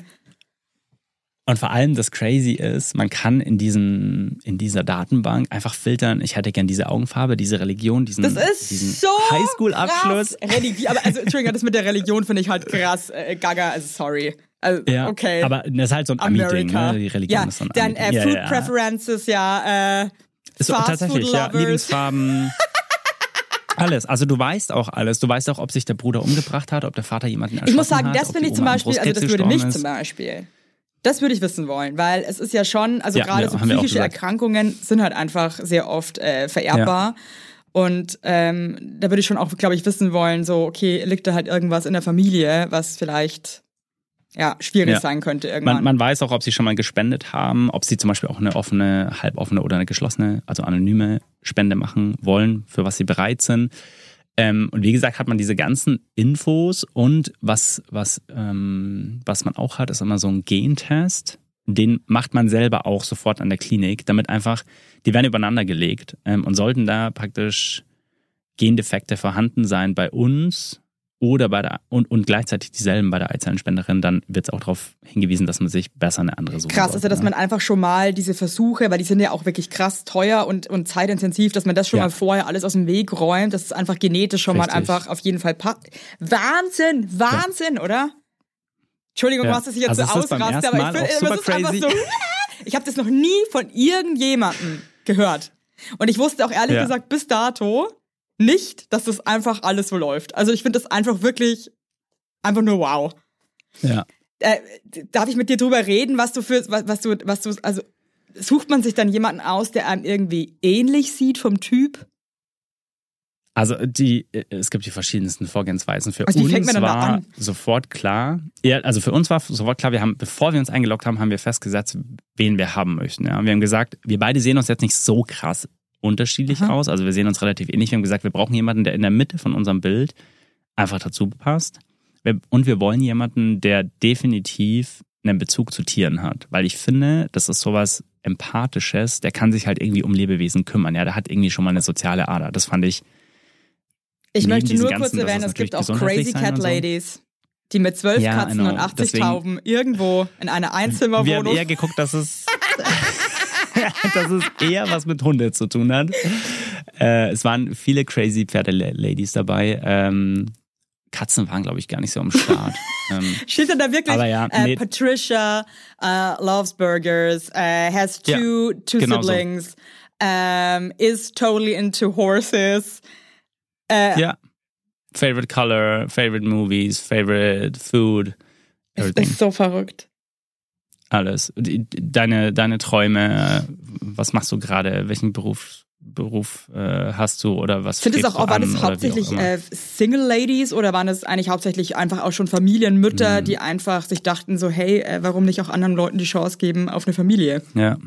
Und vor allem das Crazy ist, man kann in diesem, in dieser Datenbank einfach filtern, ich hätte gern diese Augenfarbe, diese Religion, diesen,
Das ist
diesen
so
Highschool-Abschluss.
aber also Entschuldigung, das mit der Religion finde ich halt krass. Äh, Gaga, also sorry. Also,
Ja,
okay.
aber das ist halt so ein Ami-Ding, ne? Die Religion
ja,
ist so ein
dann äh, Food
ja.
Preferences, ja, äh,
so, tatsächlich, ja. Lieblingsfarben. Alles. Also du weißt auch alles. Du weißt auch, ob sich der Bruder umgebracht hat, ob der Vater jemanden erschossen
Ich muss sagen,
hat,
das finde ich zum Beispiel, also das würde mich
gestorben
zum
ist.
Beispiel, das würde ich wissen wollen, weil es ist ja schon, also
Ja,
gerade
ja,
so psychische. Erkrankungen sind halt einfach sehr oft äh, vererbbar. Und ähm, da würde ich schon auch, glaube ich, wissen wollen, so, okay, liegt da halt irgendwas in der Familie, was vielleicht ja schwierig
Ja.
sein könnte irgendwann.
Man, man weiß auch, ob sie schon mal gespendet haben, ob sie zum Beispiel auch eine offene, halboffene oder eine geschlossene, also anonyme Spende machen wollen, für was sie bereit sind. Ähm, und wie gesagt, hat man diese ganzen Infos und was, was, ähm, was man auch hat, ist immer so ein Gentest. Den macht man selber auch sofort an der Klinik, damit einfach, die werden übereinander gelegt ähm, und sollten da praktisch Gendefekte vorhanden sein bei uns oder bei der und, und gleichzeitig dieselben bei der Eizellenspenderin, dann wird es auch darauf hingewiesen, dass man sich besser eine andere suchen
Krass ist
sollte,
ja, dass
ne?
man einfach schon mal diese Versuche, weil die sind ja auch wirklich krass teuer und, und zeitintensiv, dass man das schon
Ja.
mal vorher alles aus dem Weg räumt, dass es einfach genetisch schon
Richtig.
mal einfach auf jeden Fall passt. Wahnsinn, Wahnsinn, oder? Entschuldigung,
Ja.
was das jetzt
Also
so
ist beim
ausraste, aber ich finde,
super
es ist einfach so. Ich habe das noch nie von irgendjemandem gehört. Und ich wusste auch ehrlich
Ja.
gesagt bis dato nicht, dass das einfach alles so läuft. Also ich finde das einfach wirklich einfach nur wow.
Ja.
Äh, darf ich mit dir drüber reden, was du für, was, was du, was du, also sucht man sich dann jemanden aus, der einem irgendwie ähnlich sieht vom Typ?
Also die, es gibt die verschiedensten Vorgehensweisen. Für
Also
uns war sofort klar, ja, also für uns war sofort klar, wir haben, bevor wir uns eingeloggt haben, haben wir festgesetzt, wen wir haben möchten. Ja. Wir haben gesagt, wir beide sehen uns jetzt nicht so krass unterschiedlich
Aha.
aus, also wir sehen uns relativ ähnlich. Wir haben gesagt, wir brauchen jemanden, der in der Mitte von unserem Bild einfach dazu passt. Wir- Und wir wollen jemanden, der definitiv einen Bezug zu Tieren hat, weil ich finde, das ist sowas Empathisches, der kann sich halt irgendwie um Lebewesen kümmern. Ja, der hat irgendwie schon mal eine soziale Ader. Das fand ich
Ich möchte nur
ganzen,
kurz erwähnen,
es
gibt auch Crazy Cat
so.
Ladies, die mit zwölf
Ja,
Katzen
genau.
und 80
Deswegen-
Tauben irgendwo in einer
Wir
Einzimmerwohnung.
haben eher geguckt, dass es, dass es eher was mit Hunde zu tun hat. Äh, es waren viele crazy Pferde-Ladies dabei. Ähm, Katzen waren, glaube ich, gar nicht so am Start. ähm,
Steht da wirklich
ja,
äh,
nee.
Patricia uh, loves burgers, uh, has
Ja,
two two
genau so.
siblings, um, is totally into horses. Äh,
ja. Favorite color, favorite movies, favorite food, everything.
ist so verrückt.
Alles. Deine, deine Träume, was machst du gerade? Welchen Beruf, Beruf äh, hast du oder was
Sind es auch,
du
waren
an wie auch
hauptsächlich äh, Single Ladies oder waren es eigentlich hauptsächlich einfach auch schon Familienmütter,
Hm.
die einfach sich dachten so, hey, äh, warum nicht auch anderen Leuten die Chance geben auf eine Familie?
Ja.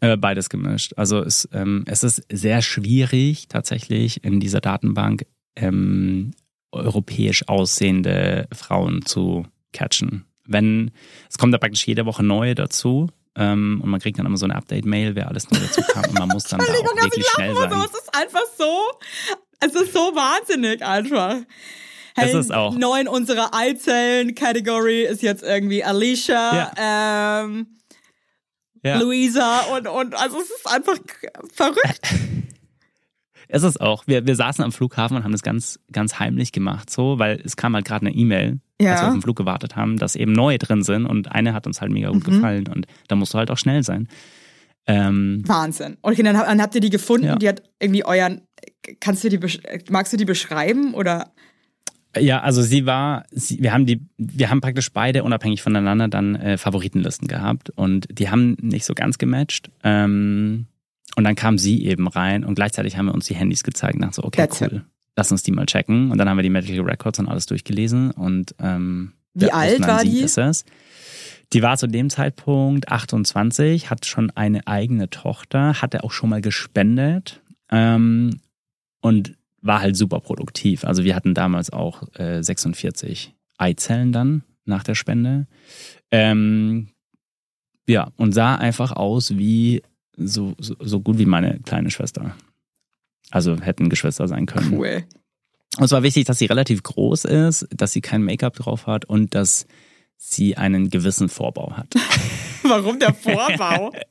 Äh, Beides gemischt. Also es, ähm, es ist sehr schwierig, tatsächlich in dieser Datenbank ähm, europäisch aussehende Frauen zu catchen. Wenn, es kommt da praktisch jede Woche neue dazu ähm, und man kriegt dann immer so eine Update-Mail, wer alles neu dazu kam und man muss dann da auch wirklich
ich
schnell sein.
so, es ist einfach so, es ist so wahnsinnig einfach. Hey,
Es ist auch.
Neu in unserer Eizellen-Kategorie ist jetzt irgendwie Alicia, ähm,
Ja.
Luisa und, und, also es ist einfach verrückt.
Es ist auch. Wir, wir saßen am Flughafen und haben das ganz, ganz heimlich gemacht, so, weil es kam halt gerade eine E-Mail,
Ja.
als wir auf den Flug gewartet haben, dass eben neue drin sind und eine hat uns halt mega gut
Mhm.
gefallen und da musst du halt auch schnell sein. Ähm,
Wahnsinn. Okay, dann, dann habt ihr die gefunden,
Ja.
die hat irgendwie euren, kannst du die, magst du die beschreiben oder?
ja, also sie war, sie, wir haben die, wir haben praktisch beide unabhängig voneinander dann äh, Favoritenlisten gehabt und die haben nicht so ganz gematcht. Ähm, und dann kam sie eben rein und gleichzeitig haben wir uns die Handys gezeigt und dachten so, okay,
That's
cool. Lass uns die mal checken. Und dann haben wir die Medical Records und alles durchgelesen und ähm,
Wie alt war die?
Ist. Die war zu dem Zeitpunkt 28, hat schon eine eigene Tochter, hatte auch schon mal gespendet ähm, und war halt super produktiv. Also wir hatten damals auch äh, 46 Eizellen dann nach der Spende. Ähm, ja, und sah einfach aus wie so, so, so gut wie meine kleine Schwester. Also hätten Geschwister sein können.
Cool.
Und es war wichtig, dass sie relativ groß ist, dass sie kein Make-up drauf hat und dass sie einen gewissen Vorbau hat.
Warum der Vorbau?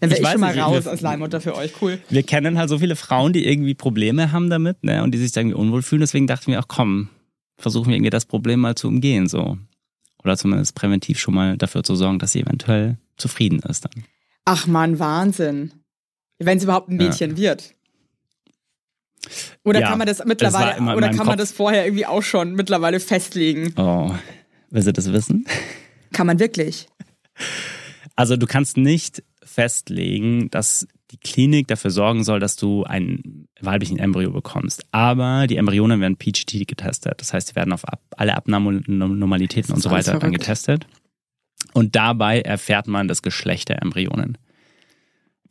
Dann wäre
Ich
ich,
weiß
schon mal
nicht,
raus
wir-
als Leihmutter für euch. Cool.
Wir kennen halt so viele Frauen, die irgendwie Probleme haben damit, ne, und die sich da irgendwie unwohl fühlen. Deswegen dachten wir auch, komm, versuchen wir irgendwie das Problem mal zu umgehen, so. Oder zumindest präventiv schon mal dafür zu sorgen, dass sie eventuell zufrieden ist dann.
Ach man, Wahnsinn. Wenn es überhaupt ein
Ja.
Mädchen wird. Oder
Ja,
kann man das
das
mittlerweile,
in
oder kann man
Kopf.
das vorher irgendwie auch schon mittlerweile festlegen?
Oh, will sie das wissen?
Kann man wirklich?
Also du kannst nicht festlegen, dass die Klinik dafür sorgen soll, dass du einen weiblichen Embryo bekommst. Aber die Embryonen werden PGT getestet. Das heißt, sie werden auf alle Abnormalitäten
Das
und so weiter dann
verrückt.
getestet. Und dabei erfährt man das Geschlecht der Embryonen.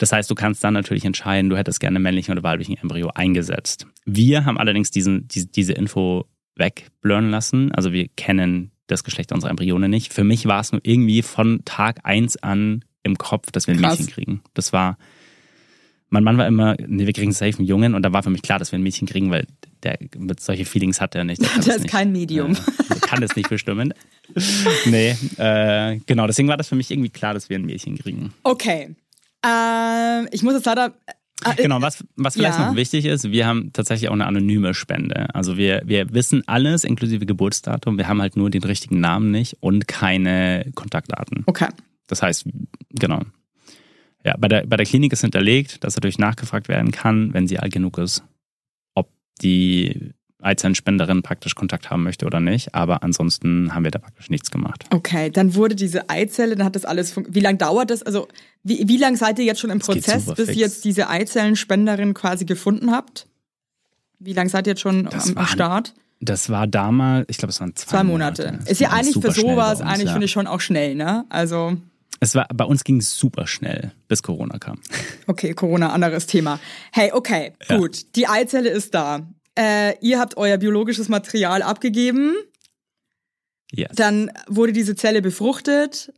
Das heißt, du kannst dann natürlich entscheiden, du hättest gerne männlichen oder weiblichen Embryo eingesetzt. Wir haben allerdings diesen, diese, diese Info wegblurren lassen. Also wir kennen das Geschlecht unserer Embryonen nicht. Für mich war es nur irgendwie von Tag eins an im Kopf, dass wir ein
Krass.
Mädchen kriegen. Das war, mein Mann war immer, nee, wir kriegen safe einen Jungen und da war für mich klar, dass wir ein Mädchen kriegen, weil der mit solche Feelings hat er nicht. Der,
Der
das
ist
nicht.
kein Medium.
Äh, kann es nicht bestimmen. nee, äh, genau, deswegen war das für mich irgendwie klar, dass wir ein Mädchen kriegen.
Okay. Ähm, ich muss jetzt leider. äh,
Genau, was, was vielleicht
Ja.
noch wichtig ist, wir haben tatsächlich auch eine anonyme Spende. Also wir, wir wissen alles, inklusive Geburtsdatum. Wir haben halt nur den richtigen Namen nicht und keine Kontaktdaten.
Okay.
Das heißt, genau. Ja, bei der, bei der Klinik ist hinterlegt, dass natürlich nachgefragt werden kann, wenn sie alt genug ist, ob die Eizellenspenderin praktisch Kontakt haben möchte oder nicht. Aber ansonsten haben wir da praktisch nichts gemacht.
Okay, dann wurde diese Eizelle, dann hat das alles fun- Wie lange dauert das? Also, wie, wie lange seid ihr jetzt schon im
Das
Prozess, bis
fix.
ihr jetzt diese Eizellenspenderin quasi gefunden habt? Wie lange seid ihr jetzt schon
Das
am, am Start?
Das war damals, ich glaube, es waren zwei,
Zwei Monate.
Das
Ist ja eigentlich für sowas, eigentlich
ja.
finde ich schon auch schnell, ne? Also,
Es war, bei uns ging es super schnell, bis Corona kam.
okay, Corona, anderes Thema. Hey, okay,
Ja.
gut. Die Eizelle ist da. Äh, ihr habt euer biologisches Material abgegeben.
Yes.
Dann wurde diese Zelle befruchtet.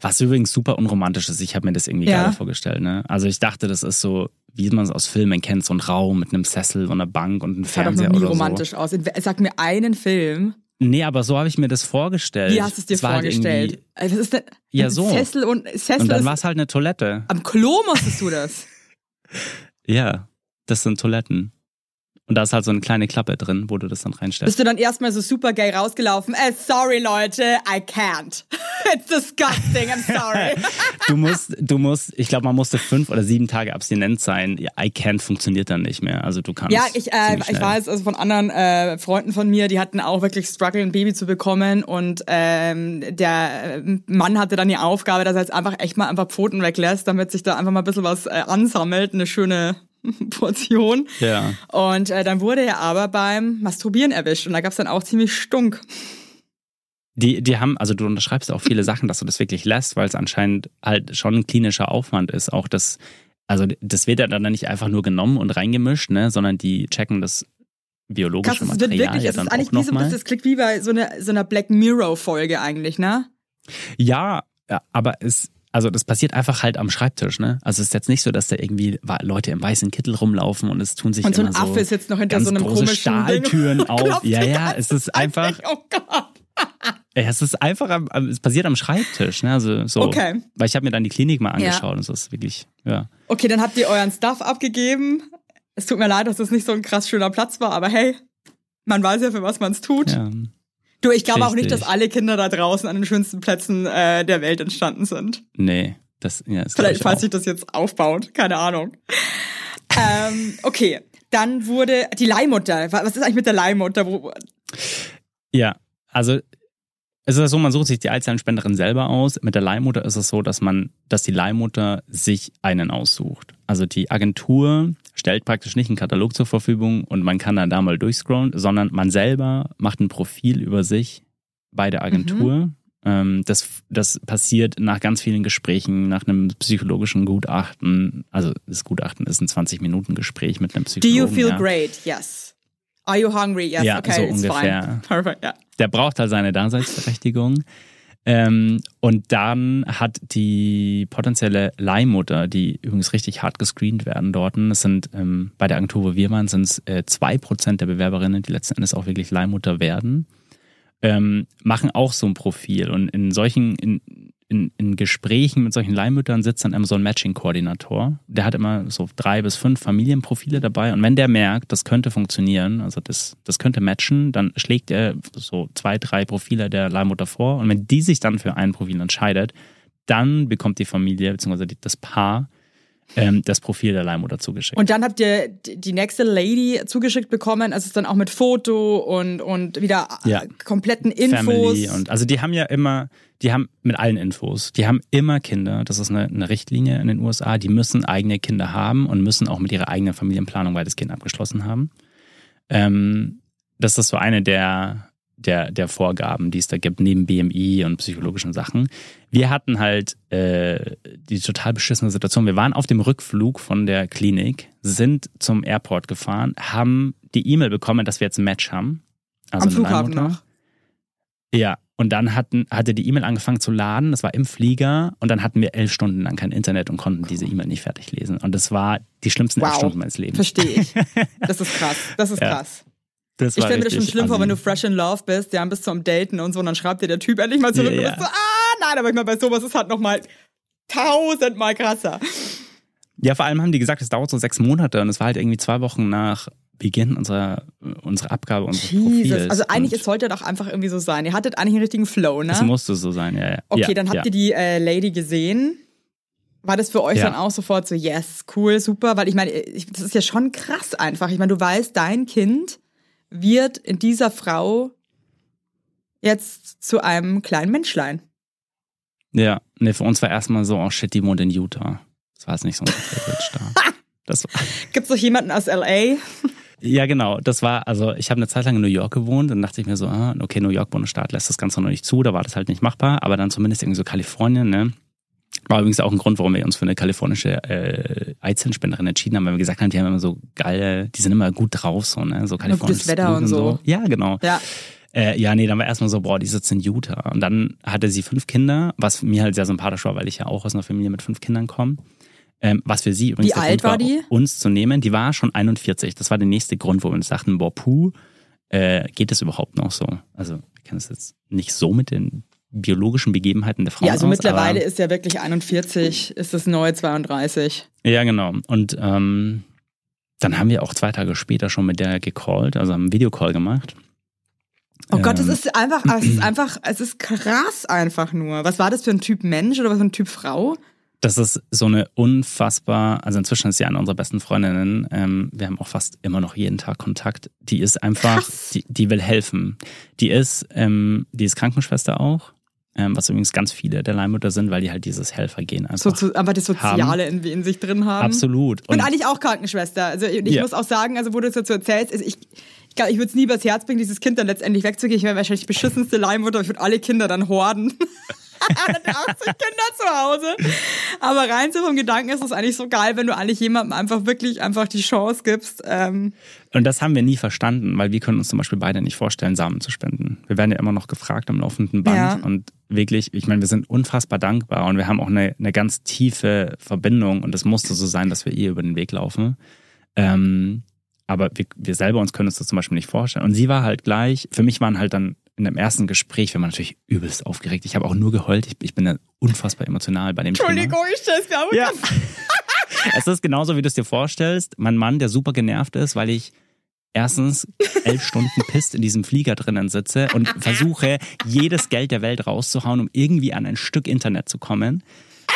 Was übrigens super unromantisch ist, ich habe mir das irgendwie
Ja.
geil vorgestellt. Ne? Also ich dachte, das ist so, wie man es aus Filmen kennt, so ein Raum mit einem Sessel und einer Bank und einem
Das
Fernseher
noch nie
oder
romantisch aus. Sag mir einen Film.
so. Nee, aber so habe ich mir das vorgestellt.
Wie hast du es dir
halt
vorgestellt? Also, was ist denn?
Ja,
ein
so.
Sessel und Sessel
Und dann war es halt eine Toilette.
am Klo musstest du das.
Ja, das sind Toiletten. Und da ist halt so eine kleine Klappe drin, wo du das dann reinstellst.
Bist du dann erstmal so super gay rausgelaufen? Äh, sorry Leute, I can't. It's disgusting, I'm sorry.
Du musst, du musst, ich glaube, man musste fünf oder sieben Tage abstinent sein. I can't funktioniert dann nicht mehr. Also du kannst.
ja, ich, äh, ich weiß also von anderen äh, Freunden von mir, die hatten auch wirklich Struggle, ein Baby zu bekommen und ähm, der äh, Mann hatte dann die Aufgabe, dass er jetzt einfach echt mal einfach Pfoten weglässt, damit sich da einfach mal ein bisschen was äh, ansammelt, eine schöne Portion.
Ja.
Und äh, dann wurde er aber beim Masturbieren erwischt und da gab's dann auch ziemlich Stunk.
Die, die haben, also du unterschreibst auch viele Sachen, dass du das wirklich lässt, weil es anscheinend halt schon ein klinischer Aufwand ist. Auch das, also das wird ja dann nicht einfach nur genommen und reingemischt, ne, sondern die checken das biologische
Krass, es
Material
wirklich,
ja
es
dann
ist eigentlich wie so, das klingt wie bei so einer, so einer Black Mirror Folge eigentlich, ne?
Ja, ja, aber es, also das passiert einfach halt am Schreibtisch, ne? Also es ist jetzt nicht so, dass da irgendwie Leute im weißen Kittel rumlaufen und es tun sich
Und so ein
immer
Affe sitzt noch hinter so einem
große
komischen
Stahltüren
Ding.
auf. Ja, ja, es ist einfach.
Oh Gott.
ja, es ist einfach, am, es passiert am Schreibtisch, ne? Also so,
Okay.
weil ich habe mir dann die Klinik mal
Ja.
angeschaut und es ist wirklich, ja.
Okay, dann habt ihr euren Stuff abgegeben. Es tut mir leid, dass das nicht so ein krass schöner Platz war, aber hey, man weiß ja, für was man es tut.
ja.
Du, ich glaube auch nicht, dass alle Kinder da draußen an den schönsten Plätzen äh, der Welt entstanden sind.
Nee, das, ja, das
Vielleicht,
ich
falls sich das jetzt aufbaut. Keine Ahnung. ähm, okay, dann wurde die Leihmutter. Was ist eigentlich mit der Leihmutter?
Ja, also es ist ja so, man sucht sich die Eizellenspenderin selber aus. Mit der Leihmutter ist es so, dass man, dass die Leihmutter sich einen aussucht. Also die Agentur stellt praktisch nicht einen Katalog zur Verfügung und man kann dann da mal durchscrollen, sondern man selber macht ein Profil über sich bei der Agentur. Ähm, das, das passiert nach ganz vielen Gesprächen, nach einem psychologischen Gutachten. Also das Gutachten ist ein 20-Minuten-Gespräch mit einem
Do
Psychologen.
you feel
ja.
great? Yes. Are you hungry? Yes.
Ja,
okay,
so
it's
ungefähr.
fine. Perfect, ja.
der braucht halt seine Daseinsberechtigung. Ähm, und dann hat die potenzielle Leihmutter, die übrigens richtig hart gescreent werden dort, es sind ähm, bei der Agentur, wo wir waren, sind es äh, 2% der Bewerberinnen, die letzten Endes auch wirklich Leihmutter werden, ähm, machen auch so ein Profil. Und in solchen, in, in, in Gesprächen mit solchen Leihmüttern sitzt dann immer so ein Matching-Koordinator. Der hat immer so drei bis fünf Familienprofile dabei. Und wenn der merkt, das könnte funktionieren, also das, das könnte matchen, dann schlägt er so zwei, drei Profile der Leihmutter vor. Und wenn die sich dann für ein Profil entscheidet, dann bekommt die Familie bzw. das Paar ähm, das Profil der Leihmutter zugeschickt.
Und dann habt ihr die nächste Lady zugeschickt bekommen, also es ist dann auch mit Foto und, und wieder äh,
Ja.
kompletten Infos.
Family und also die haben ja immer, die haben mit allen Infos, die haben immer Kinder. Das ist eine, eine Richtlinie in den USA. Die müssen eigene Kinder haben und müssen auch mit ihrer eigenen Familienplanung weitestgehend abgeschlossen haben. Ähm, das ist so eine der, der, der Vorgaben, die es da gibt, neben BMI und psychologischen Sachen. Wir hatten halt äh, die total beschissene Situation. Wir waren auf dem Rückflug von der Klinik, sind zum Airport gefahren, haben die E-Mail bekommen, dass wir jetzt ein Match haben. Also
Am Flughafen noch.
Ja, und dann hatten, hatte die E-Mail angefangen zu laden, das war im Flieger und dann hatten wir elf Stunden lang kein Internet und konnten diese E-Mail nicht fertig lesen. Und das war die schlimmsten elf
Wow.
Stunden meines Lebens.
Verstehe ich. Das ist krass. Das ist
Ja.
krass.
Das
Ich stelle mir das schon schlimm vor, wenn du fresh in love bist, ja, bist du am Daten und so, und dann schreibt dir der Typ endlich mal zurück
Ja,
und bist so, ah, nein, aber ich meine, bei sowas ist halt nochmal tausendmal krasser.
Ja, vor allem haben die gesagt, es dauert so sechs Monate und es war halt irgendwie zwei Wochen nach Beginn unserer, unserer Abgabe unseres Profils.
Jesus. Also eigentlich, es sollte doch einfach irgendwie so sein. Ihr hattet eigentlich einen richtigen Flow, ne?
Es musste so sein, ja. ja.
Okay,
ja,
dann habt
ja.
ihr die äh, Lady gesehen. War das für euch
Ja.
dann auch sofort so, yes, cool, super? Weil ich meine, das ist ja schon krass einfach. Ich meine, du weißt, dein Kind wird in dieser Frau jetzt zu einem kleinen Menschlein.
Ja, nee, für uns war erstmal so, oh shit, die wohnt in Utah. Das war jetzt nicht so ein war,
Gibt es noch jemanden aus L.A.?
Ja, genau. Das war, also ich habe eine Zeit lang in New York gewohnt und dachte ich mir so, ah, okay, New York Bundesstaat lässt das Ganze noch nicht zu, da war das halt nicht machbar, aber dann zumindest irgendwie so Kalifornien, ne? War übrigens auch ein Grund, warum wir uns für eine kalifornische äh, Eizellenspenderin entschieden haben, weil wir gesagt haben, die haben immer so geile, die sind immer gut drauf, so, ne? So kalifornisches
Wetter und so.
Ja, genau.
Ja.
Äh, ja, nee, dann war erstmal so, boah, die sitzt in Utah. Und dann hatte sie fünf Kinder, was mir halt sehr sympathisch war, weil ich ja auch aus einer Familie mit fünf Kindern komme. Ähm, was für sie übrigens
Wie alt
Grund
war die?
uns zu nehmen. Die war schon 41. Das war der nächste Grund, wo wir uns dachten, boah, puh, äh, geht es überhaupt noch so? Also, wir kennen es jetzt nicht so mit den biologischen Begebenheiten der Frauen
Ja, also
aus,
mittlerweile ist ja wirklich 41, ist das neue 32.
Ja, genau. Und ähm, dann haben wir auch zwei Tage später schon mit der gecallt, also haben einen Videocall gemacht.
Oh Gott, es
Ähm,
ist einfach, es ist einfach, es ist krass einfach nur. Was war das für ein Typ Mensch oder was für ein Typ Frau?
Das ist so eine unfassbar, also inzwischen ist sie eine unserer besten Freundinnen. Ähm, wir haben auch fast immer noch jeden Tag Kontakt. Die ist einfach, die, die will helfen. Die ist, ähm, die ist Krankenschwester auch, ähm, was übrigens ganz viele der Leihmütter sind, weil die halt dieses Helfergehen einfach.
So, aber das Soziale in, in sich drin haben.
Absolut.
Ich bin
Und
eigentlich auch Krankenschwester. Also ich
Ja.
muss auch sagen, also wo du es jetzt so erzählst, also ich, ich glaube, ich würde es nie übers Herz bringen, dieses Kind dann letztendlich wegzugehen. Ich wäre wahrscheinlich die beschissenste Leihmutter. Ich würde alle Kinder dann horden. Dann 80 Kinder zu Hause. Aber rein so vom Gedanken ist es eigentlich so geil, wenn du eigentlich jemandem einfach wirklich einfach die Chance gibst. Ähm,
Und das haben wir nie verstanden, weil wir können uns zum Beispiel beide nicht vorstellen, Samen zu spenden. Wir werden ja immer noch gefragt am laufenden Band
Ja.
und wirklich, ich meine, wir sind unfassbar dankbar und wir haben auch eine, eine ganz tiefe Verbindung und es musste so sein, dass wir ihr über den Weg laufen. Ähm, aber wir, wir selber uns können uns das zum Beispiel nicht vorstellen. Und sie war halt gleich, für mich waren halt dann in dem ersten Gespräch, wir waren natürlich übelst aufgeregt. Ich habe auch nur geheult. Ich, ich bin ja unfassbar emotional bei dem Thema.
Entschuldigung, ich mir auch
Ja. es ist genauso, wie du es dir vorstellst. Mein Mann, der super genervt ist, weil ich erstens elf Stunden pisst in diesem Flieger drinnen sitze und versuche, jedes Geld der Welt rauszuhauen, um irgendwie an ein Stück Internet zu kommen.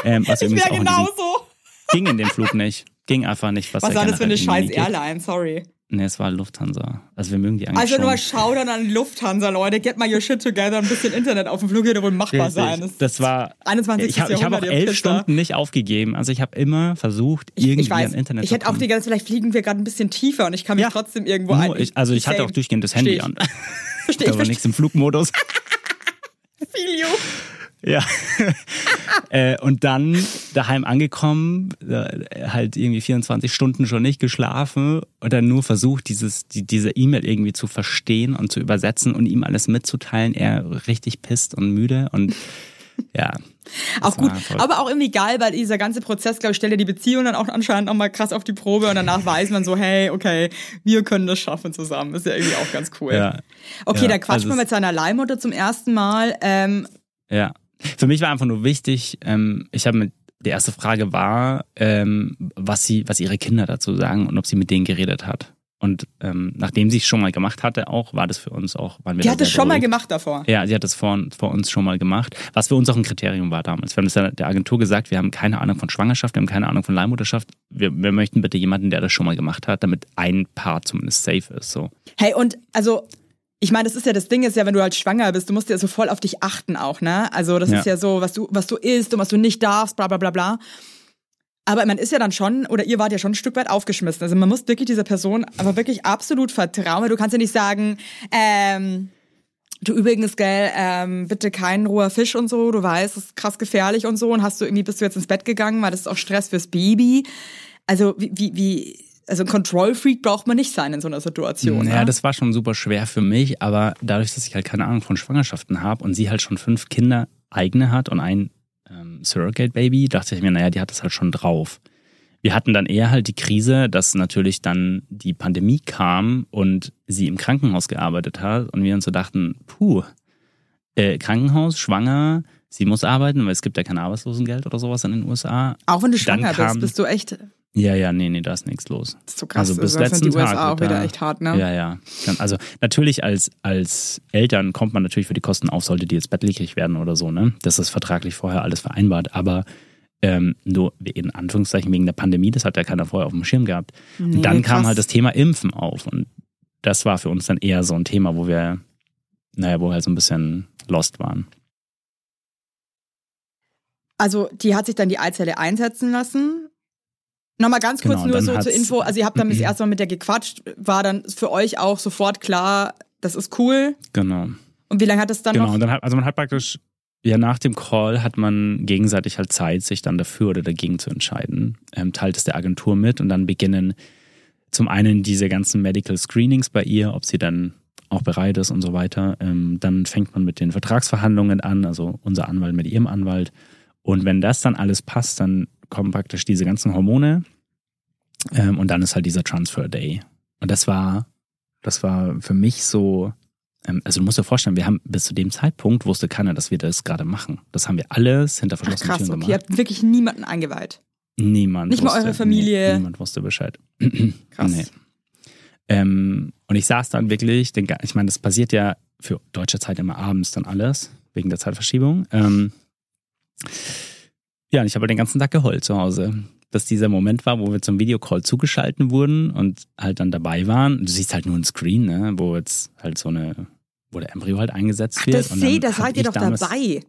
Ähm, was
Ich
übrigens auch
genauso.
ging in dem Flug nicht. Ging einfach nicht. Was,
Was war das für eine scheiß. Airline? Sorry.
Nee, es war Lufthansa. Also wir mögen die eigentlich
Also
schon.
nur Shoutout an Lufthansa, Leute. Get mal your shit together. Ein bisschen Internet auf dem Flug hätte wohl machbar sein.
Richtig. Das war
21.
ich habe ich hab auch elf. Stunden nicht aufgegeben. Also ich habe immer versucht,
Ich,
irgendwie
ich weiß,
an Internet
ich hätte auch die ganze, vielleicht fliegen wir gerade ein bisschen tiefer und ich kann mich
Ja.
trotzdem irgendwo
Nur
ein.
ich, also ich hatte auch durchgehend das Handy
Versteh
an.
ich. Verstehe ich, verstehe
nichts im Flugmodus.
feel you.
Ja. äh, und dann daheim angekommen, äh, halt irgendwie 24 Stunden schon nicht geschlafen und dann nur versucht, dieses, die, diese E-Mail irgendwie zu verstehen und zu übersetzen und ihm alles mitzuteilen. Er richtig pisst und müde und ja.
Auch gut, aber auch irgendwie geil, weil dieser ganze Prozess, glaube ich, stellt ja die Beziehung dann auch anscheinend nochmal krass auf die Probe und danach weiß man so, hey, okay, wir können das schaffen zusammen. ist ja irgendwie auch ganz cool.
Ja.
Okay,
Ja,
da quatscht
also
man mit seiner Leihmutter zum ersten Mal. Ähm,
Ja. Für mich war einfach nur wichtig, ähm, ich habe mit, die erste Frage war, ähm, was sie, was ihre Kinder dazu sagen und ob sie mit denen geredet hat. Und ähm, nachdem sie es schon mal gemacht hatte, auch war das für uns auch, waren wir
die hat
sehr
schon mal gemacht davor.
Ja, sie hat das vor, vor uns schon mal gemacht, was für uns auch ein Kriterium war damals. Wir haben es der Agentur gesagt, wir haben keine Ahnung von Schwangerschaft, wir haben keine Ahnung von Leihmutterschaft. Wir, wir möchten bitte jemanden, der das schon mal gemacht hat, damit ein Paar zumindest safe ist. So.
Hey, und also, ich meine, das ist ja das Ding, ist ja, wenn du halt schwanger bist, du musst ja so voll auf dich achten auch, ne? Also, das
Ja.
ist ja so, was du, was du isst und was du nicht darfst, bla bla bla bla. Aber man ist ja dann schon, oder ihr wart ja schon ein Stück weit aufgeschmissen. Also man muss wirklich dieser Person aber wirklich absolut vertrauen. weil Du kannst ja nicht sagen, ähm, du übrigens, gell, ähm, bitte kein roher Fisch und so, du weißt, das ist krass gefährlich und so. Und hast du irgendwie, bist du jetzt ins Bett gegangen, weil das ist auch Stress fürs Baby. Also wie, wie, wie also ein Control-Freak braucht man nicht sein in so einer Situation.
Ja,
ne?
das war schon super schwer für mich, aber dadurch, dass ich halt keine Ahnung von Schwangerschaften habe und sie halt schon fünf Kinder eigene hat und ein ähm, Surrogate-Baby, dachte ich mir, naja, die hat das halt schon drauf. Wir hatten dann eher halt die Krise, dass natürlich dann die Pandemie kam und sie im Krankenhaus gearbeitet hat und wir uns so dachten, puh, äh, Krankenhaus, schwanger, sie muss arbeiten, weil es gibt ja kein Arbeitslosengeld oder sowas in den USA.
Auch wenn du schwanger
kam-
bist, bist du echt,
Ja, ja, nee, nee, da ist nichts los.
ist so krass.
Also bis
das sind die
letzten
USA
Tag
auch wieder
da-
echt hart, ne?
Ja, ja. Also natürlich als, als Eltern kommt man natürlich für die Kosten auf, sollte die jetzt bettlägerig werden oder so, ne? Das ist vertraglich vorher alles vereinbart. Aber ähm, nur in Anführungszeichen wegen der Pandemie, das hat ja keiner vorher auf dem Schirm gehabt.
Nee,
und dann kam
krass.
halt das Thema Impfen auf. Und das war für uns dann eher so ein Thema, wo wir, naja, wo wir halt so ein bisschen lost waren.
Also die hat sich dann die Eizelle einsetzen lassen. Nochmal ganz kurz
Genau,
nur so zur Info. Also ihr habt dann das erste Mal mit der gequatscht. War dann für euch auch sofort klar, das ist cool.
Genau.
Und wie lange hat es dann
Genau,
noch?
und dann hat, also man hat praktisch, ja, nach dem Call hat man gegenseitig halt Zeit, sich dann dafür oder dagegen zu entscheiden. Ähm, teilt es der Agentur mit und dann beginnen zum einen diese ganzen Medical Screenings bei ihr, ob sie dann auch bereit ist und so weiter. Ähm, dann fängt man mit den Vertragsverhandlungen an, also unser Anwalt mit ihrem Anwalt. Und wenn das dann alles passt, dann kommen praktisch diese ganzen Hormone ähm, und dann ist halt dieser Transfer Day. Und das war, das war für mich so, ähm, also du musst dir vorstellen, wir haben bis zu dem Zeitpunkt wusste keiner, dass wir das gerade machen. Das haben wir alles hinter
Ach,
verschlossenen
krass,
Türen
okay. Ihr
gemacht.
habt wirklich niemanden eingeweiht.
Niemand
Nicht mal
wusste,
eure Familie?
Nee, niemand wusste Bescheid.
Krass.
Nee. Ähm, und ich saß dann wirklich, den, ich meine, das passiert ja für deutsche Zeit immer abends dann alles, wegen der Zeitverschiebung. Ähm, ja, und ich habe halt den ganzen Tag geheult zu Hause. Dass dieser Moment war, wo wir zum Videocall zugeschalten wurden und halt dann dabei waren. Du siehst halt nur ein Screen, ne, wo jetzt halt so eine, wo der Embryo halt eingesetzt
Ach,
wird.
das seht, da
hab
seid ihr doch dabei.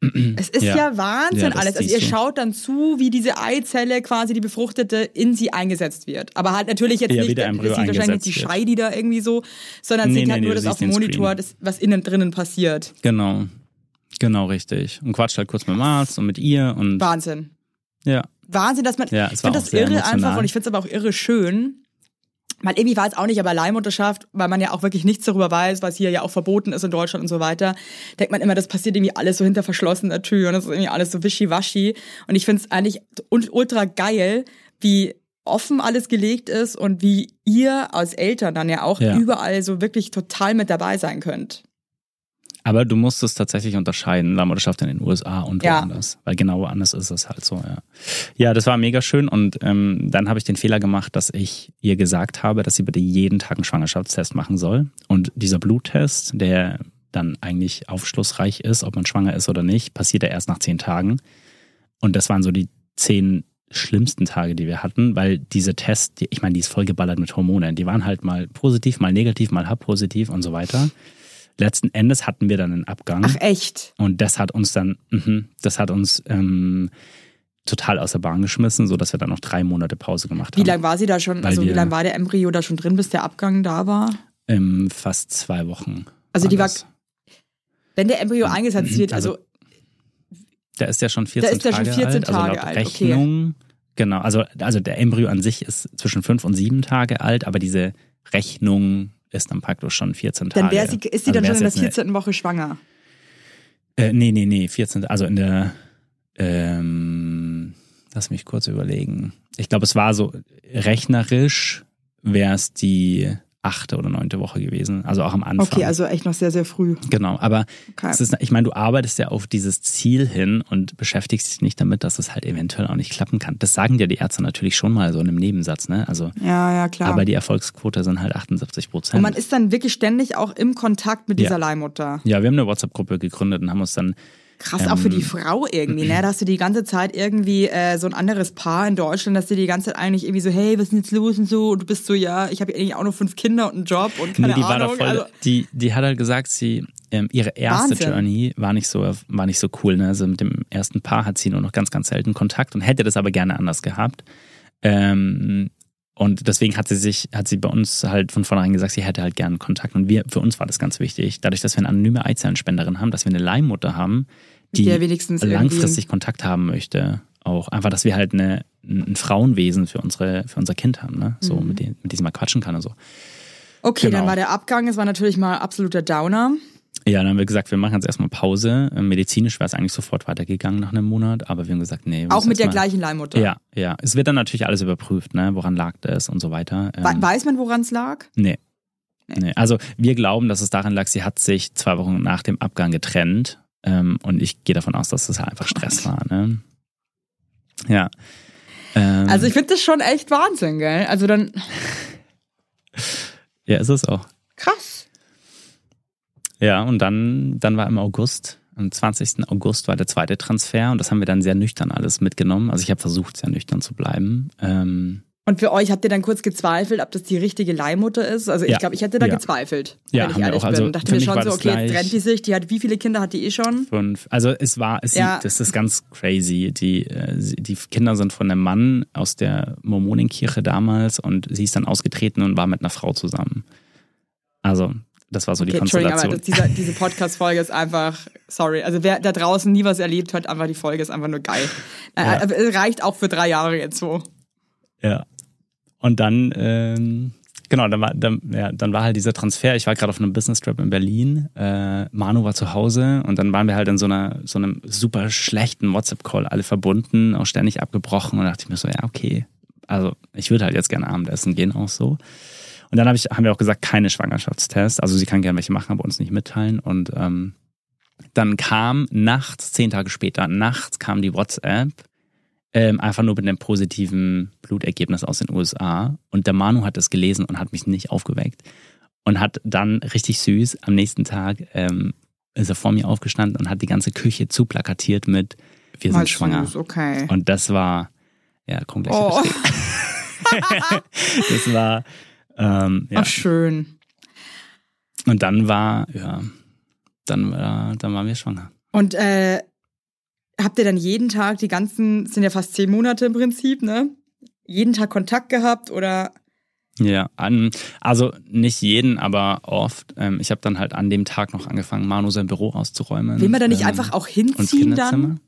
Es ist ja,
Ja.
Wahnsinn
Ja, das
alles. Also ihr
du.
schaut dann zu, wie diese Eizelle quasi die befruchtete in sie eingesetzt wird. Aber halt natürlich jetzt
Ja,
nicht,
der
das
Embryo
sieht wahrscheinlich nicht die. Scheide da irgendwie so, sondern
Nee,
sieht
nee,
halt
nee,
nur das auf dem Monitor, das, was innen drinnen passiert.
Genau. Genau, richtig. Und quatscht halt kurz mit Arzt und mit ihr und
Wahnsinn.
ja.
Wahnsinn, dass man.
Ja,
ich
es war
finde das irre
emotional.
einfach und ich finde es aber auch irre schön. Weil irgendwie war es auch nicht aber Leihmutterschaft, weil man ja auch wirklich nichts darüber weiß, was hier ja auch verboten ist in Deutschland und so weiter. Denkt man immer, das passiert irgendwie alles so hinter verschlossener Tür und das ist irgendwie alles so wischiwaschi. Und ich finde es eigentlich ultra geil, wie offen alles gelegt ist und wie ihr als Eltern dann ja auch
Ja.
überall so wirklich total mit dabei sein könnt.
Aber du musst es tatsächlich unterscheiden, Leihmutterschaft in den USA und
Ja.
woanders. Weil genau woanders ist es halt so, ja. Ja, das war mega schön und ähm, dann habe ich den Fehler gemacht, dass ich ihr gesagt habe, dass sie bitte jeden Tag einen Schwangerschaftstest machen soll. Und dieser Bluttest, der dann eigentlich aufschlussreich ist, ob man schwanger ist oder nicht, passiert ja erst nach zehn Tagen. Und das waren so die zehn schlimmsten Tage, die wir hatten, weil diese Tests, die, ich meine, die ist vollgeballert mit Hormonen. Die waren halt mal positiv, mal negativ, mal halb positiv und so weiter. Letzten Endes hatten wir dann einen Abgang.
Ach echt?
Und das hat uns dann, mhm, das hat uns ähm, total aus der Bahn geschmissen, so dass wir dann noch drei Monate Pause gemacht
Wie
haben.
lange war sie da schon, also wie lange war der Embryo da schon drin, bis der Abgang da war?
Ähm, fast zwei Wochen.
Also die war-
das.
Wenn der Embryo eingesetzt wird,
also-
also
Der ist ja schon 14
ist ja schon
Tage
14
alt.
Tage
also laut
alt, okay.
Rechnung. Genau, also, also der Embryo an sich ist zwischen fünf und sieben Tage alt, aber diese Rechnung ist dann praktisch schon 14 Tage.
Dann sie, ist sie
also
dann schon in der
jetzt eine-
14. Woche schwanger.
Äh, nee, nee, nee, 14. Also in der, ähm, lass mich kurz überlegen. Ich glaube, es war so rechnerisch wäre es die achte oder neunte Woche gewesen. Also auch am Anfang.
Okay, also echt noch sehr, sehr früh.
Genau, aber
Okay.
es ist, ich meine, du arbeitest ja auf dieses Ziel hin und beschäftigst dich nicht damit, dass es halt eventuell auch nicht klappen kann. Das sagen dir die Ärzte natürlich schon mal so in einem Nebensatz, ne? Also,
Ja, ja, klar.
aber die Erfolgsquote sind halt 78 Prozent.
und man ist dann wirklich ständig auch im Kontakt mit
Ja.
dieser Leihmutter.
ja, wir haben eine WhatsApp-Gruppe gegründet und haben uns dann
Krass, auch für
Ähm,
die Frau irgendwie, ne? Da hast du die ganze Zeit irgendwie äh, so ein anderes Paar in Deutschland, dass die die ganze Zeit eigentlich irgendwie so, hey, was ist denn jetzt los und so? Und du bist so, ja, ich habe eigentlich auch noch fünf Kinder und einen Job und keine
Nee, die war
Ahnung.
da voll.
also,
die, die hat halt gesagt, sie ähm, ihre erste
Wahnsinn.
Journey war nicht so war nicht so cool. Ne? Also mit dem ersten Paar hat sie nur noch ganz ganz selten Kontakt und hätte das aber gerne anders gehabt. Ähm, und deswegen hat sie sich hat sie bei uns halt von vornherein gesagt, sie hätte halt gerne Kontakt. Und wir für uns war das ganz wichtig, dadurch, dass wir eine anonyme Eizellenspenderin haben, dass wir eine Leihmutter haben, die
der wenigstens
langfristig Kontakt haben möchte. Auch einfach, dass wir halt eine, ein Frauenwesen für unsere für unser Kind haben, ne? So
Mhm.
mit dem mit diesem mal quatschen kann und so.
Okay, dann
Genau.
war der Abgang, es war natürlich mal absoluter Downer.
Ja, dann haben wir gesagt, wir machen jetzt erstmal Pause. Medizinisch wäre es eigentlich sofort weitergegangen nach einem Monat, aber wir haben gesagt, nee.
Auch mit der
mal-
gleichen Leihmutter.
Ja, ja. Es wird dann natürlich alles überprüft, ne? Woran lag das und so weiter.
We-
Ähm,
Weiß man, woran es lag?
nee. nee. Also wir glauben, dass es daran lag, sie hat sich zwei Wochen nach dem Abgang getrennt. Ähm, und ich gehe davon aus, dass das halt einfach Stress war, ne? Ja. Ähm,
Also ich finde das schon echt Wahnsinn, gell? Also dann,
ja, ist es auch.
krass.
Ja, und dann, dann war im August, am 20. August war der zweite Transfer und das haben wir dann sehr nüchtern alles mitgenommen. Also ich habe versucht, sehr nüchtern zu bleiben. Ähm,
Und für euch habt ihr dann kurz gezweifelt, ob das die richtige Leihmutter ist? Also ich
Ja.
glaube, ich hätte da
Ja.
gezweifelt,
Ja,
wenn ich ehrlich
auch. Also
bin. Und dachte mir schon so, okay, jetzt trennt die sich, die hat, wie viele Kinder hat die eh schon?
fünf. Also es war, es
Ja.
das ist ganz crazy. Die, äh, die Kinder sind von einem Mann aus der Mormonenkirche damals und sie ist dann ausgetreten und war mit einer Frau zusammen. Also das war so die
Okay, Entschuldigung, aber
Konstellation.
das, dieser, diese Podcast-Folge ist einfach, sorry, also wer da draußen nie was erlebt hat, einfach die Folge ist einfach nur geil.
Ja.
Reicht auch für drei Jahre jetzt so.
Ja. Und dann, ähm, genau, dann war, dann, ja, dann war halt dieser Transfer. Ich war gerade auf einem Business Trip in Berlin. Äh, Manu war zu Hause und dann waren wir halt in so einer, so einem super schlechten WhatsApp-Call alle verbunden, auch ständig abgebrochen und dachte ich mir so, ja, okay. Also ich würde halt jetzt gerne Abendessen gehen, auch so. Und dann hab ich, haben wir auch gesagt, keine Schwangerschaftstests. Also sie kann gerne welche machen, aber uns nicht mitteilen. Und ähm, dann kam nachts, zehn Tage später, nachts kam die WhatsApp ähm, einfach nur mit einem positiven Blutergebnis aus den USA. Und der Manu hat es gelesen und hat mich nicht aufgeweckt. Und hat dann richtig süß am nächsten Tag ähm, ist er vor mir aufgestanden und hat die ganze Küche zuplakatiert mit Wir sind
Mal
schwanger.
süß, okay.
Und das war, ja, komm gleich.
Oh,
Das war, ähm, ja.
ach schön.
Und dann war, ja, dann, war, dann waren wir schwanger.
Und äh, habt ihr dann jeden Tag, die ganzen, sind ja fast zehn Monate im Prinzip, ne? Jeden Tag Kontakt gehabt oder
Ja, an, also nicht jeden, aber oft. Ähm, ich habe dann halt an dem Tag noch angefangen, Manu sein Büro auszuräumen.
will man da nicht
ähm,
einfach auch hinziehen dann?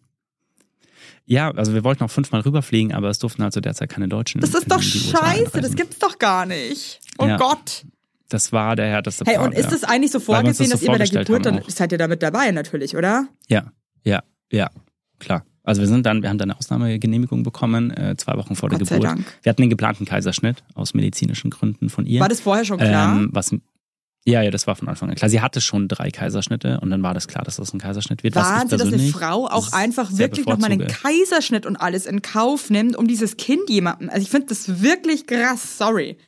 Ja, also wir wollten auch fünfmal rüberfliegen, aber es durften halt zu der Zeit keine Deutschen.
Das ist doch scheiße, das gibt's doch gar nicht. Oh
Ja.
Gott.
Das war der härteste
Hey,
Part,
und ist das eigentlich so vorgesehen,
das
dass
so
ihr bei der Geburt dann, seid ihr da mit dabei natürlich, oder?
Ja, ja, ja, klar. Also wir sind dann, wir haben dann eine Ausnahmegenehmigung bekommen, äh, zwei Wochen vor der
Gott sei
Geburt.
Dank.
Wir hatten den geplanten Kaiserschnitt aus medizinischen Gründen von ihr.
War das vorher schon klar?
Ähm, was, ja, ja, das war von Anfang an klar. Sie hatte schon drei Kaiserschnitte und dann war das klar, dass das ein Kaiserschnitt wird.
Wahnsinn, dass eine Frau auch einfach wirklich nochmal einen. Kaiserschnitt und alles in Kauf nimmt, um dieses Kind jemandem. Also ich finde das wirklich krass, sorry.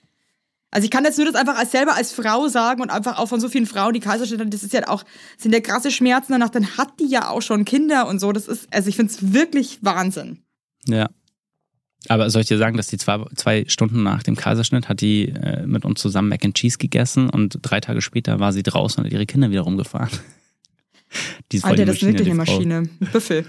Also ich kann jetzt nur das einfach als selber als Frau sagen und einfach auch von so vielen Frauen, die Kaiserschnitte, das ist ja auch, sind ja krasse Schmerzen danach, dann hat die ja auch schon Kinder und so. Das ist, also ich finde es wirklich Wahnsinn.
Ja. Aber soll ich dir sagen, dass die zwei, zwei Stunden nach dem Kaiserschnitt hat die äh, mit uns zusammen Mac and Cheese gegessen und drei Tage später war sie draußen und hat ihre Kinder wieder rumgefahren. Die ist
Alter,
die
das ist wirklich eine. Maschine. Büffel.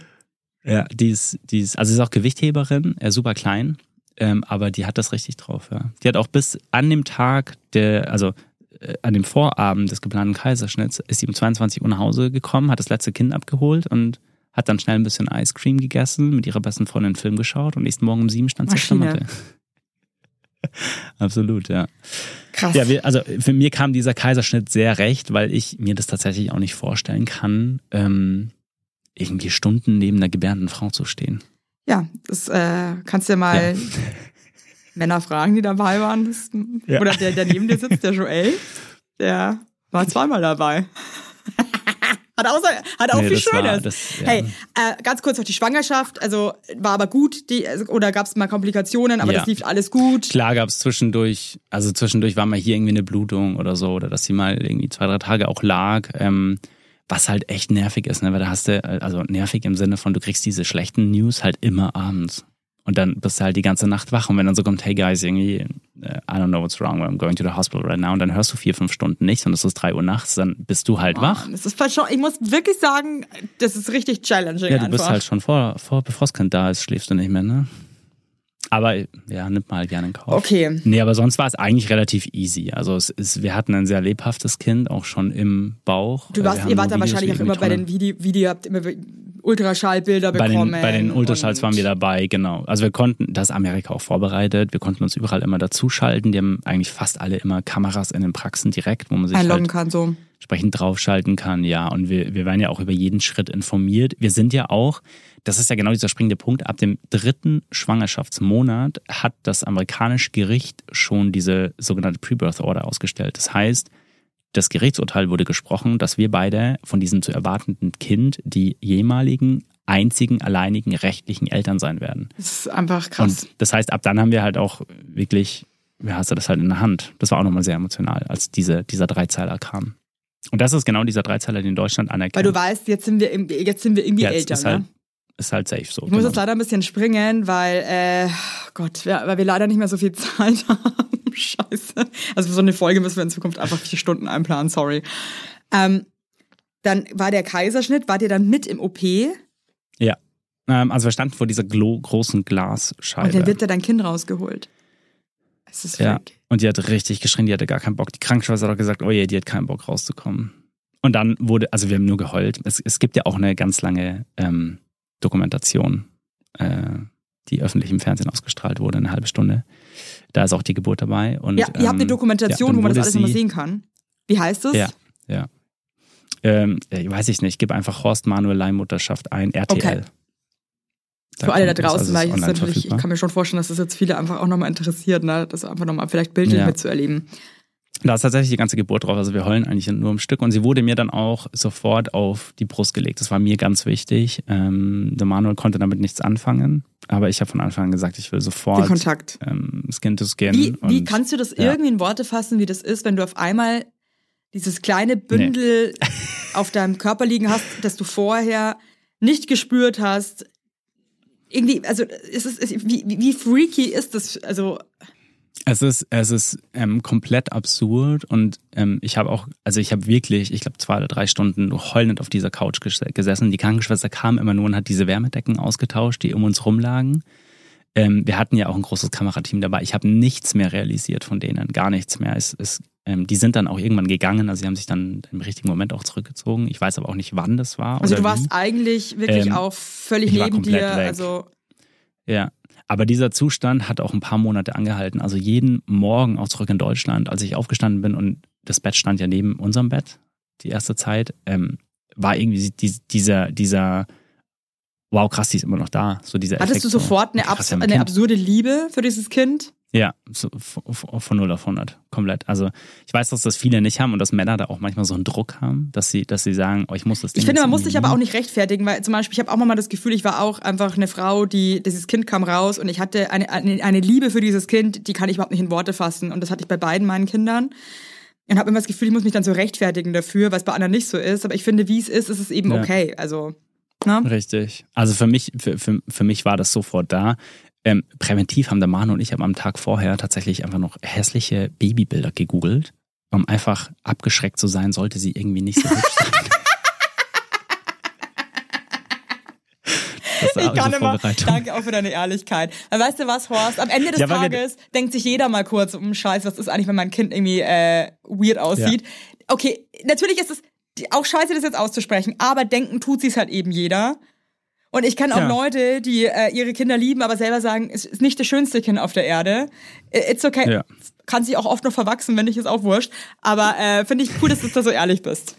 Ja, die ist, die ist, also sie ist auch Gewichtheberin, äh, super klein, ähm, aber die hat das richtig drauf, ja. Die hat auch bis an dem Tag der, also äh, an dem Vorabend des geplanten Kaiserschnitts, ist sie um 22 Uhr nach Hause gekommen, hat das letzte Kind abgeholt und hat dann schnell ein bisschen Ice Cream gegessen, mit ihrer besten Freundin einen Film geschaut und nächsten Morgen um sieben stand sie auf der. Absolut, ja.
Krass.
Ja, wir, also für mir kam dieser Kaiserschnitt sehr recht, weil ich mir das tatsächlich auch nicht vorstellen kann, ähm, irgendwie Stunden neben einer gebärenden Frau zu stehen.
Ja, das äh, kannst du ja mal Männer fragen, die dabei waren. Das,
Ja.
Oder der, der neben dir sitzt, der Joel, der war zweimal dabei. hat auch, hat auch
Nee,
viel
das war-
Schönes.
das- ja.
Hey, äh, ganz kurz noch die Schwangerschaft, also war aber gut, die, also, oder gab es mal Komplikationen, aber
Ja.
das lief alles gut.
Klar gab es zwischendurch, also zwischendurch war mal hier irgendwie eine Blutung oder so, oder dass sie mal irgendwie zwei, drei Tage auch lag. Ähm, was halt echt nervig ist, ne? Weil da hast du, also nervig im Sinne von, du kriegst diese schlechten News halt immer abends. Und dann bist du halt die ganze Nacht wach. Und wenn dann so kommt, hey guys, irgendwie, äh, I don't know what's wrong, I'm going to the hospital right now. Und dann hörst du vier, fünf Stunden nichts und es ist drei Uhr nachts, dann bist du halt wach.
Das ist schon, ich muss wirklich sagen, das ist richtig challenging
Ja, du
einfach.
bist halt schon vor, vor, bevor das Kind da ist, schläfst du nicht mehr, ne? Aber ja, nimmt mal halt gerne in Kauf.
Okay.
Nee, aber sonst war es eigentlich relativ easy. Also es ist, wir hatten ein sehr lebhaftes Kind, auch schon im Bauch.
Du warst, ihr wart
nur
da
Videos,
wahrscheinlich auch immer bei den Video, Video ihr habt immer Ultraschallbilder
bei
bekommen.
den, bei den Ultraschalls waren wir dabei, genau. Also wir konnten, das ist Amerika auch vorbereitet, wir konnten uns überall immer dazuschalten. Die haben eigentlich fast alle immer Kameras in den Praxen direkt, wo man sich
einloggen
halt
kann, so.
Entsprechend draufschalten kann, ja. Und wir, wir werden ja auch über jeden Schritt informiert. Wir sind ja auch, das ist ja genau dieser springende Punkt, ab dem dritten Schwangerschaftsmonat hat das amerikanische Gericht schon diese sogenannte Pre-Birth Order ausgestellt. Das heißt, das Gerichtsurteil wurde gesprochen, dass wir beide von diesem zu erwartenden Kind die jemaligen einzigen alleinigen rechtlichen Eltern sein werden.
Das ist einfach krass.
Und das heißt, ab dann haben wir halt auch wirklich, ja, hast du das halt in der Hand. Das war auch nochmal sehr emotional, als diese, dieser Dreizeiler kam. Und das ist genau dieser Dreizeiler, den Deutschland anerkennt.
Weil du weißt, jetzt sind wir, jetzt sind wir irgendwie
Jetzt
älter,
ist halt,
ne?
ist halt safe so.
Ich muss
genau.
jetzt leider ein bisschen springen, weil, äh, Gott, ja, weil wir leider nicht mehr so viel Zeit haben. Scheiße. Also für so eine Folge müssen wir in Zukunft einfach vier Stunden einplanen, sorry. Ähm, dann war der Kaiserschnitt, wart ihr dann mit im OP und
Ja. Ähm, also wir standen vor dieser großen Glasscheibe.
dann wird da dein Kind rausgeholt. Es ist
Ja.
freak.
Und die hat richtig geschrien, die hatte gar keinen Bock. Die Krankenschwester hat auch gesagt, oh je, die hat keinen Bock rauszukommen. Und dann wurde, also wir haben nur geheult. Es, es gibt ja auch eine ganz lange ähm, Dokumentation, äh, die öffentlich im Fernsehen ausgestrahlt wurde, eine halbe Stunde. Da ist auch die Geburt dabei. Und,
Ja, ihr habt eine
ähm,
Dokumentation,
ja,
wo man das alles nochmal sehen kann. Wie heißt es?
Ja, ja. Ähm, äh, weiß ich nicht, gib einfach Horst Manuel Leihmutterschaft ein, RTL.
Okay. Für alle da draußen,
also
weil
online
natürlich, ich kann mir schon vorstellen, dass das jetzt viele einfach auch nochmal interessiert, ne? das einfach nochmal vielleicht bildlich
Ja.
mitzuerleben.
Da ist tatsächlich die ganze Geburt drauf. Also wir heulen eigentlich nur im Stück. Und sie wurde mir dann auch sofort auf die Brust gelegt. Das war mir ganz wichtig. Ähm, der Manuel konnte damit nichts anfangen. Aber ich habe von Anfang an gesagt, ich will
Den
sofort
Kontakt.
ähm, Skin to Skin.
Wie, wie
Und
kannst du das
ja.
irgendwie in Worte fassen, wie das ist, wenn du auf einmal dieses kleine Bündel auf deinem Körper liegen hast, das du vorher nicht gespürt hast? Irgendwie, also es, ist, wie, wie freaky ist das? Also
Es ist, es ist ähm, komplett absurd und ähm, ich habe auch, also ich habe wirklich, ich glaube zwei oder drei Stunden heulend auf dieser Couch ges gesessen. Die Krankenschwester kam immer nur und hat diese Wärmedecken ausgetauscht, die um uns rumlagen. Ähm, wir hatten ja auch ein großes Kamerateam dabei. Ich habe nichts mehr realisiert von denen, gar nichts mehr. Es, es, die sind dann auch irgendwann gegangen, also sie haben sich dann im richtigen Moment auch zurückgezogen. Ich weiß aber auch nicht, wann das war.
Also du warst
wie.
eigentlich wirklich
Ähm,
auch völlig neben dir.
weg.
Also
Ja, aber dieser Zustand hat auch ein paar Monate angehalten. Also jeden Morgen auch zurück in Deutschland, als ich aufgestanden bin und das Bett stand ja neben unserem Bett, die erste Zeit, ähm, war irgendwie die, dieser, dieser, wow, krass, die ist immer noch da. So dieser
hattest
Effekt,
du sofort
so,
eine, abs eine absurde Liebe für dieses Kind?
Ja, so, von, von 0 auf 100, komplett. Also ich weiß, dass das viele nicht haben und dass Männer da auch manchmal so einen Druck haben, dass sie, dass sie sagen, oh, ich muss das Ding
Ich finde, man muss sich aber auch nicht rechtfertigen, weil zum Beispiel, ich habe auch mal das Gefühl, ich war auch einfach eine Frau, die, dieses Kind kam raus und ich hatte eine, eine, eine Liebe für dieses Kind, die kann ich überhaupt nicht in Worte fassen. Und das hatte ich bei beiden meinen Kindern. Und habe immer das Gefühl, ich muss mich dann so rechtfertigen dafür, was bei anderen nicht so ist. Aber ich finde, wie es ist, ist es eben
Ja.
okay. Also, ne?
Richtig. Also für mich, für, für, für mich war das sofort da. Ähm, präventiv haben der Manu und ich aber am Tag vorher tatsächlich einfach noch hässliche Babybilder gegoogelt, um einfach abgeschreckt zu sein, sollte sie irgendwie nicht so hübsch sein.
Ich kann immer, danke auch für deine Ehrlichkeit. Weil weißt du was, Horst? Am Ende des
Ja,
Tages denkt sich jeder mal kurz, um Scheiß, was ist eigentlich, wenn mein Kind irgendwie äh, weird aussieht. Okay, natürlich ist es auch scheiße, das jetzt auszusprechen, aber denken tut sie es halt eben jeder. Und ich kenne auch
Ja.
Leute, die äh, ihre Kinder lieben, aber selber sagen, es ist nicht das schönste Kind auf der Erde. I- It's okay.
Ja.
Kann sich auch oft noch verwachsen, wenn nicht, ist auch wurscht. Aber äh, finde ich cool, dass du da so ehrlich bist.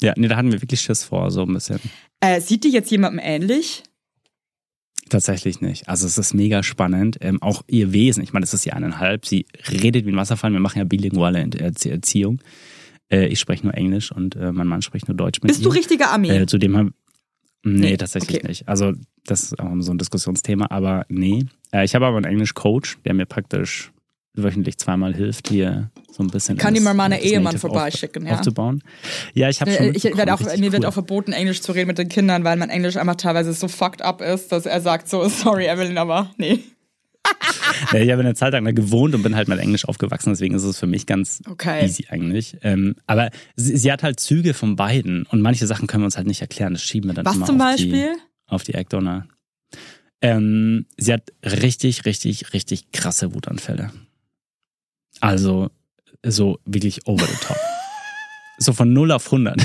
Ja, nee, da hatten wir wirklich Schiss vor, so ein bisschen.
Äh, sieht die jetzt jemandem ähnlich?
Tatsächlich nicht. Also es ist mega spannend. Ähm, auch ihr Wesen, ich meine, es ist ja eineinhalb. Sie redet wie ein Wasserfall. Wir machen ja bilinguale Erzie- Erziehung. Äh, ich spreche nur Englisch und äh, mein Mann spricht nur Deutsch mit
Bist du
ihr.
richtiger Armee?
Äh, zudem haben Nee, tatsächlich
okay.
nicht. Also, das ist auch so ein Diskussionsthema, aber nee. Äh, ich habe aber einen Englisch-Coach, der mir praktisch wöchentlich zweimal hilft, hier so ein bisschen.
Kann die mal meinen
das
Ehemann
Native
vorbeischicken,
auf,
ja.
aufzubauen. Ja, ich habe schon.
Äh, ich werde auch, mir wird
richtig
auch verboten, Englisch zu reden mit den Kindern, weil mein Englisch einfach teilweise so fucked up ist, dass er sagt so, sorry Evelyn, aber nee.
Ja, ich habe eine Zeit lang da gewohnt und bin halt mit Englisch aufgewachsen, deswegen ist es für mich ganz
Okay.
easy eigentlich. Ähm, aber sie, sie hat halt Züge von beiden und manche Sachen können wir uns halt nicht erklären. Das schieben wir dann
Was
immer
zum
auf
Beispiel?
Die, auf die Eckdonner. Ähm, sie hat richtig, richtig, richtig krasse Wutanfälle. Also so wirklich over the top. so von 0 auf 100.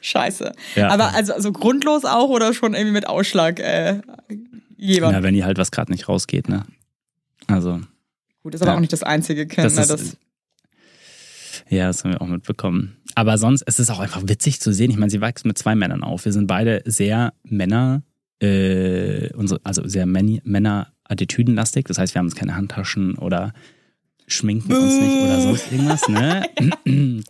Scheiße.
Ja.
Aber also, also grundlos auch oder schon irgendwie mit Ausschlag äh, jemand?
Na, wenn ihr halt was gerade nicht rausgeht, ne? Also,
Gut, ist aber
ja.
auch nicht das einzige Kind.
Das
ne,
ist-
das,
ja, das haben wir auch mitbekommen. Aber sonst, es ist auch einfach witzig zu sehen. Ich meine, sie wächst mit zwei Männern auf. Wir sind beide sehr Männer, äh, unsere, also sehr Männer-Attitüdenlastig. Das heißt, wir haben uns keine Handtaschen oder schminken uns nicht oder sonst irgendwas, ne?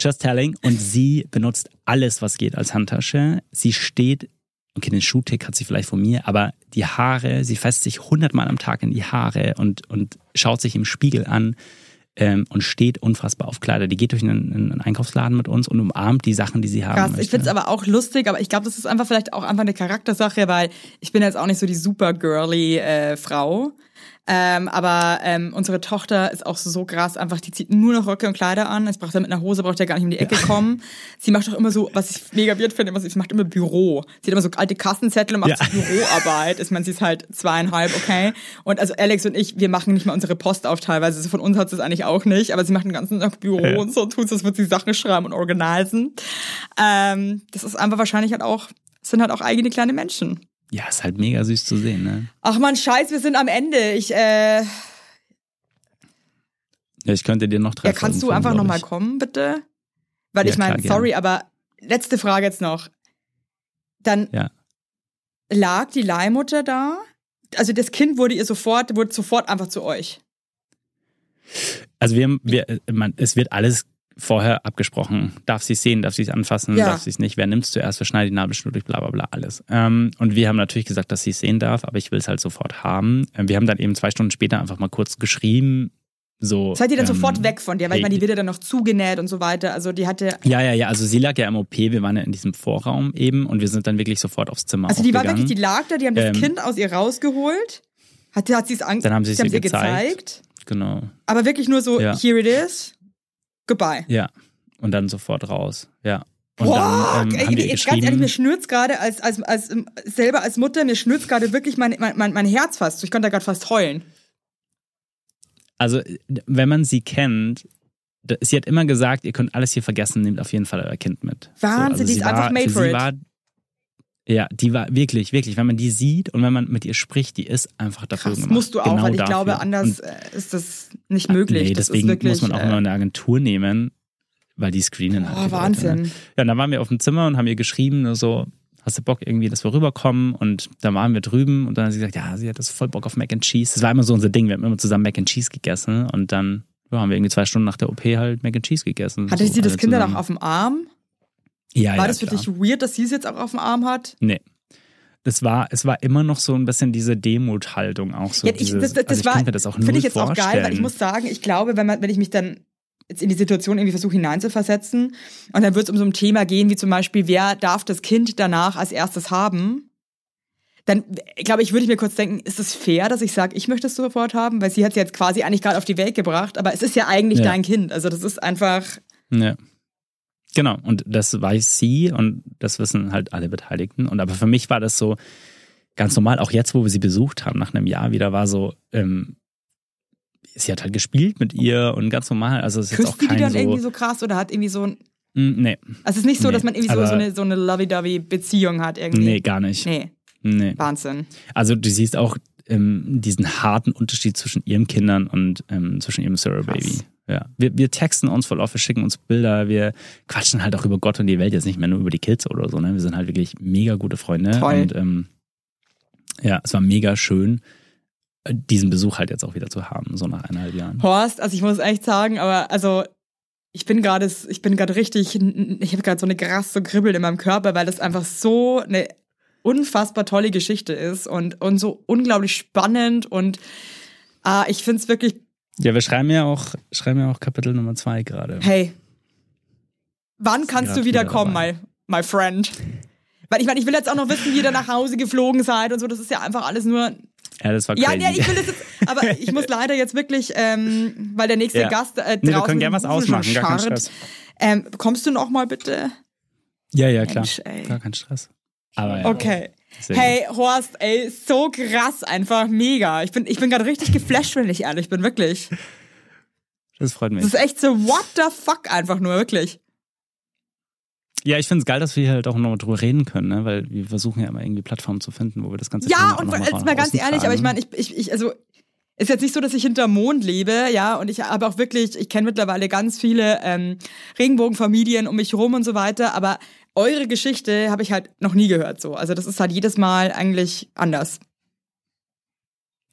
Just telling. Und sie benutzt alles, was geht als Handtasche. Sie steht, okay, den Schuhtick hat sie vielleicht von mir, aber die Haare, sie fässt sich hundertmal am Tag in die Haare und, und schaut sich im Spiegel an ähm, und steht unfassbar auf Kleider. Die geht durch einen, einen Einkaufsladen mit uns und umarmt die Sachen, die sie haben.
krass. Ich
möchte.
find's aber auch lustig, aber ich glaube, das ist einfach vielleicht auch einfach eine Charaktersache, weil ich bin jetzt auch nicht so die super girly äh, Frau. Ähm, aber ähm, unsere Tochter ist auch so krass, einfach, die zieht nur noch Röcke und Kleider an. Es braucht ja mit einer Hose, braucht ja gar nicht um die Ecke kommen. Sie macht auch immer so, was ich mega weird finde, was sie macht immer Büro. Sie hat immer so alte Kassenzettel und macht
Ja.
so Büroarbeit. Ich meine, sie ist halt zweieinhalb, okay. Und also Alex und ich, wir machen nicht mal unsere Post auf teilweise. Also von uns hat sie es eigentlich auch nicht, aber sie macht den ganzen Tag Büro
Ja.
und so, tut so, als würde sie Sachen schreiben und organisieren. Ähm, das ist einfach wahrscheinlich halt auch, es sind halt auch eigene kleine Menschen.
Ja, ist halt mega süß zu sehen, ne?
Ach man, scheiß, wir sind am Ende. Ich, äh,
Ja, ich könnte dir noch drei
ja, kannst du
Folgen
einfach nochmal kommen, bitte? Weil
Ja,
ich meine,
klar, gerne.
sorry, aber letzte Frage jetzt noch. Dann
Ja.
lag die Leihmutter da? Also das Kind wurde ihr sofort, wurde sofort einfach zu euch.
Also wir, wir äh, man, es wird alles vorher abgesprochen. Darf sie es sehen, darf sie es anfassen,
Ja.
darf sie es nicht, wer nimmt es zuerst, wer schneidet die Nabelschnur durch, bla bla bla, alles. Ähm, und wir haben natürlich gesagt, dass sie es sehen darf, aber ich will es halt sofort haben. Ähm, wir haben dann eben zwei Stunden später einfach mal kurz geschrieben, so.
Seid ihr dann
ähm,
sofort weg von dir? Weil ich
hey,
meine, die wird ja dann noch zugenäht und so weiter. Also die hatte,
Ja, ja, ja, also sie lag ja im OP, wir waren ja in diesem Vorraum eben und wir sind dann wirklich sofort aufs Zimmer
also die war wirklich, die lag da, die haben das
Ähm,
Kind aus ihr rausgeholt. Hat, hat sie es an,
Dann haben sie es ihr
ihr
gezeigt. Genau,
Aber wirklich nur so,
Ja.
here it is, goodbye.
ja. Und dann sofort raus, ja. Und
Boah,
dann ähm,
ey, jetzt ganz ehrlich, mir schnürt's gerade als, als, als ähm, selber als Mutter, mir schnürt's gerade wirklich mein, mein, mein, Herz fast. Ich konnte da gerade fast heulen.
also wenn man sie kennt, sie hat immer gesagt, ihr könnt alles hier vergessen, nehmt auf jeden Fall euer Kind mit.
Wahnsinn, die
sie
ist einfach made for it.
War, ja, die war wirklich, wirklich, wenn man die sieht und wenn man mit ihr spricht, die ist einfach dafür
Krass,
gemacht.
musst du auch,
Genau
weil ich
dafür.
glaube, anders
Und,
äh, ist das nicht möglich.
Nee,
das
deswegen
wirklich,
muss man auch
äh,
immer eine Agentur nehmen, weil die screenen halt.
Oh,
die Leute,
Wahnsinn.
Ne? Ja, und dann waren wir auf dem Zimmer und haben ihr geschrieben, nur so, hast du Bock irgendwie, dass wir rüberkommen? Und dann waren wir drüben und dann hat sie gesagt, ja, sie hat das voll Bock auf Mac and Cheese. Das war immer so unser Ding, wir haben immer zusammen Mac and Cheese gegessen und dann ja, haben wir irgendwie zwei Stunden nach der OP halt Mac and Cheese gegessen.
Hatte
so
sie das Kind dann auch auf dem Arm?
Ja,
War
ja,
das für
klar.
dich weird, dass sie es jetzt auch auf dem Arm hat?
Nee. Das war, es war immer noch so ein bisschen diese Demuthaltung auch so.
ja, ich,
dieses,
das, das,
also ich
war,
das auch
finde ich jetzt auch geil, weil ich
vorstellen.
muss sagen, ich glaube, wenn man, wenn ich mich dann jetzt in die Situation irgendwie versuche hineinzuversetzen und dann wird es um so ein Thema gehen, wie zum Beispiel, wer darf das Kind danach als erstes haben? Dann glaube ich, würde ich mir kurz denken, ist es fair, dass ich sage, ich möchte es sofort haben, weil sie hat es jetzt quasi eigentlich gerade auf die Welt gebracht, aber es ist ja eigentlich
Ja.
dein Kind. Also das ist einfach
Ja. Genau, und das weiß sie und das wissen halt alle Beteiligten. Und aber für mich war das so ganz normal, auch jetzt, wo wir sie besucht haben, nach einem Jahr wieder, war so, ähm, sie hat halt gespielt mit ihr und ganz normal. Also es ist jetzt auch
küsst die
kein
dann
so.
irgendwie so krass oder hat irgendwie so ein
Mm, nee,
Also es ist nicht so,
Nee,
dass man irgendwie so, so eine, so eine lovey-dovey-Beziehung hat irgendwie.
nee, gar nicht.
Nee,
Nee.
Wahnsinn.
Also du siehst auch ähm, diesen harten Unterschied zwischen ihren Kindern und ähm, zwischen ihrem Sarah
Krass.
Baby. Ja. Wir, wir texten uns voll auf, wir schicken uns Bilder, wir quatschen halt auch über Gott und die Welt, jetzt nicht mehr nur über die Kids oder so. Ne? Wir sind halt wirklich mega gute Freunde.
Toll.
Und ähm, ja, es war mega schön, äh, diesen Besuch halt jetzt auch wieder zu haben, so nach eineinhalb Jahren.
Horst, also ich muss echt sagen, aber also ich bin gerade, ich bin gerade richtig, ich habe gerade so eine krass so Kribbeln in meinem Körper, weil das einfach so eine unfassbar tolle Geschichte ist und, und so unglaublich spannend und ah, ich finde es wirklich,
Ja, wir schreiben ja auch, schreiben ja auch Kapitel Nummer zwei gerade.
hey, wann kannst du wieder kommen, my, my friend? Weil ich meine, ich will jetzt auch noch wissen, wie ihr da nach Hause geflogen seid und so. Das ist ja einfach alles nur
Ja, das war
Ja,
crazy.
ja, ich will das jetzt, aber ich muss leider jetzt wirklich, ähm, weil der nächste
Ja.
Gast äh,
nee, wir
draußen
können gerne was ausmachen, gar kein. Stress.
Ähm, kommst du noch mal bitte?
Ja, ja, klar.
Mensch.
Gar kein Stress. Aber ja,
Okay.
sehr
Hey, Horst, ey, so krass, einfach mega. Ich bin, ich bin gerade richtig geflasht, wenn ich ehrlich bin, wirklich.
Das freut mich.
Das ist echt so, what the fuck, einfach nur, wirklich.
Ja, ich finde es geil, dass wir hier halt auch noch drüber reden können, ne? weil wir versuchen ja immer irgendwie Plattformen zu finden, wo wir das Ganze
Ja, und jetzt mal ganz ehrlich, aber ich meine, ich, ich, ich, also, ist jetzt nicht so, dass ich hinterm Mond lebe, ja, und ich habe auch wirklich, ich kenne mittlerweile ganz viele ähm, Regenbogenfamilien um mich rum und so weiter, aber eure Geschichte habe ich halt noch nie gehört so. Also das ist halt jedes Mal eigentlich anders.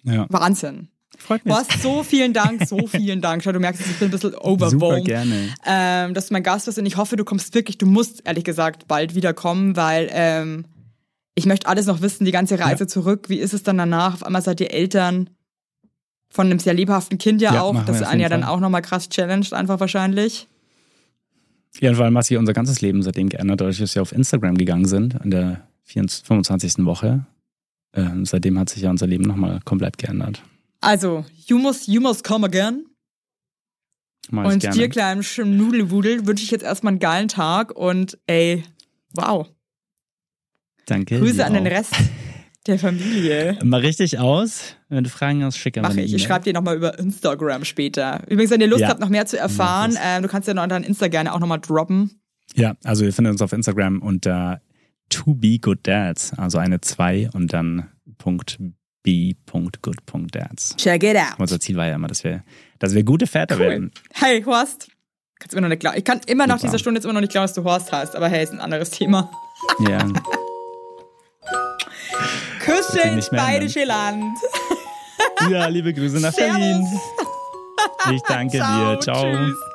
Ja,
Wahnsinn.
freut mich.
Horst, so vielen Dank, so vielen Dank. Schau, du merkst, ich bin ein bisschen
Super
overwhelmed.
gerne.
ähm, dass du mein Gast bist und ich hoffe, du kommst wirklich, du musst ehrlich gesagt bald wieder kommen, weil ähm, ich möchte alles noch wissen, die ganze Reise zurück. Wie ist es dann danach? Auf einmal seid ihr Eltern von einem sehr lebhaften Kind ja,
Ja,
auch, das einen ja dann auch nochmal krass challenged, einfach wahrscheinlich.
Ja, und vor allem hat sich unser ganzes Leben seitdem geändert, dadurch, dass wir auf Instagram gegangen sind, in der 24, 25. Woche. Ähm, seitdem hat sich ja unser Leben nochmal komplett geändert.
Also, you must, you must come again. Und
gerne.
dir, kleinem Nudelwudel, wünsche ich jetzt erstmal einen geilen Tag und ey, wow.
Danke.
Grüße an den
auch.
Rest der Familie.
Mal richtig aus. Wenn du Fragen hast, schick einfach eine
ich. Ich schreibe dir nochmal über Instagram später. Übrigens, wenn ihr Lust
Ja.
habt, noch mehr zu erfahren,
Mach
ähm, du kannst ja noch dein Insta gerne auch nochmal droppen.
Ja, also ihr findet uns auf Instagram unter to be good dads, also eine 2 und dann Punkt b.good.dads.
Check it out.
Unser Ziel war ja immer, dass wir, dass wir gute Väter
Cool.
werden.
Hey, Horst. Kannst immer noch nicht glauben. Ich kann immer nach
Super.
dieser Stunde jetzt immer noch nicht glauben, dass du Horst heißt, aber hey, ist ein anderes Thema.
Ja. Mehr
bayerische Land.
Ja, liebe Grüße nach
Servus.
Berlin. Ich danke
Ciao,
dir. Ciao.
Tschüss.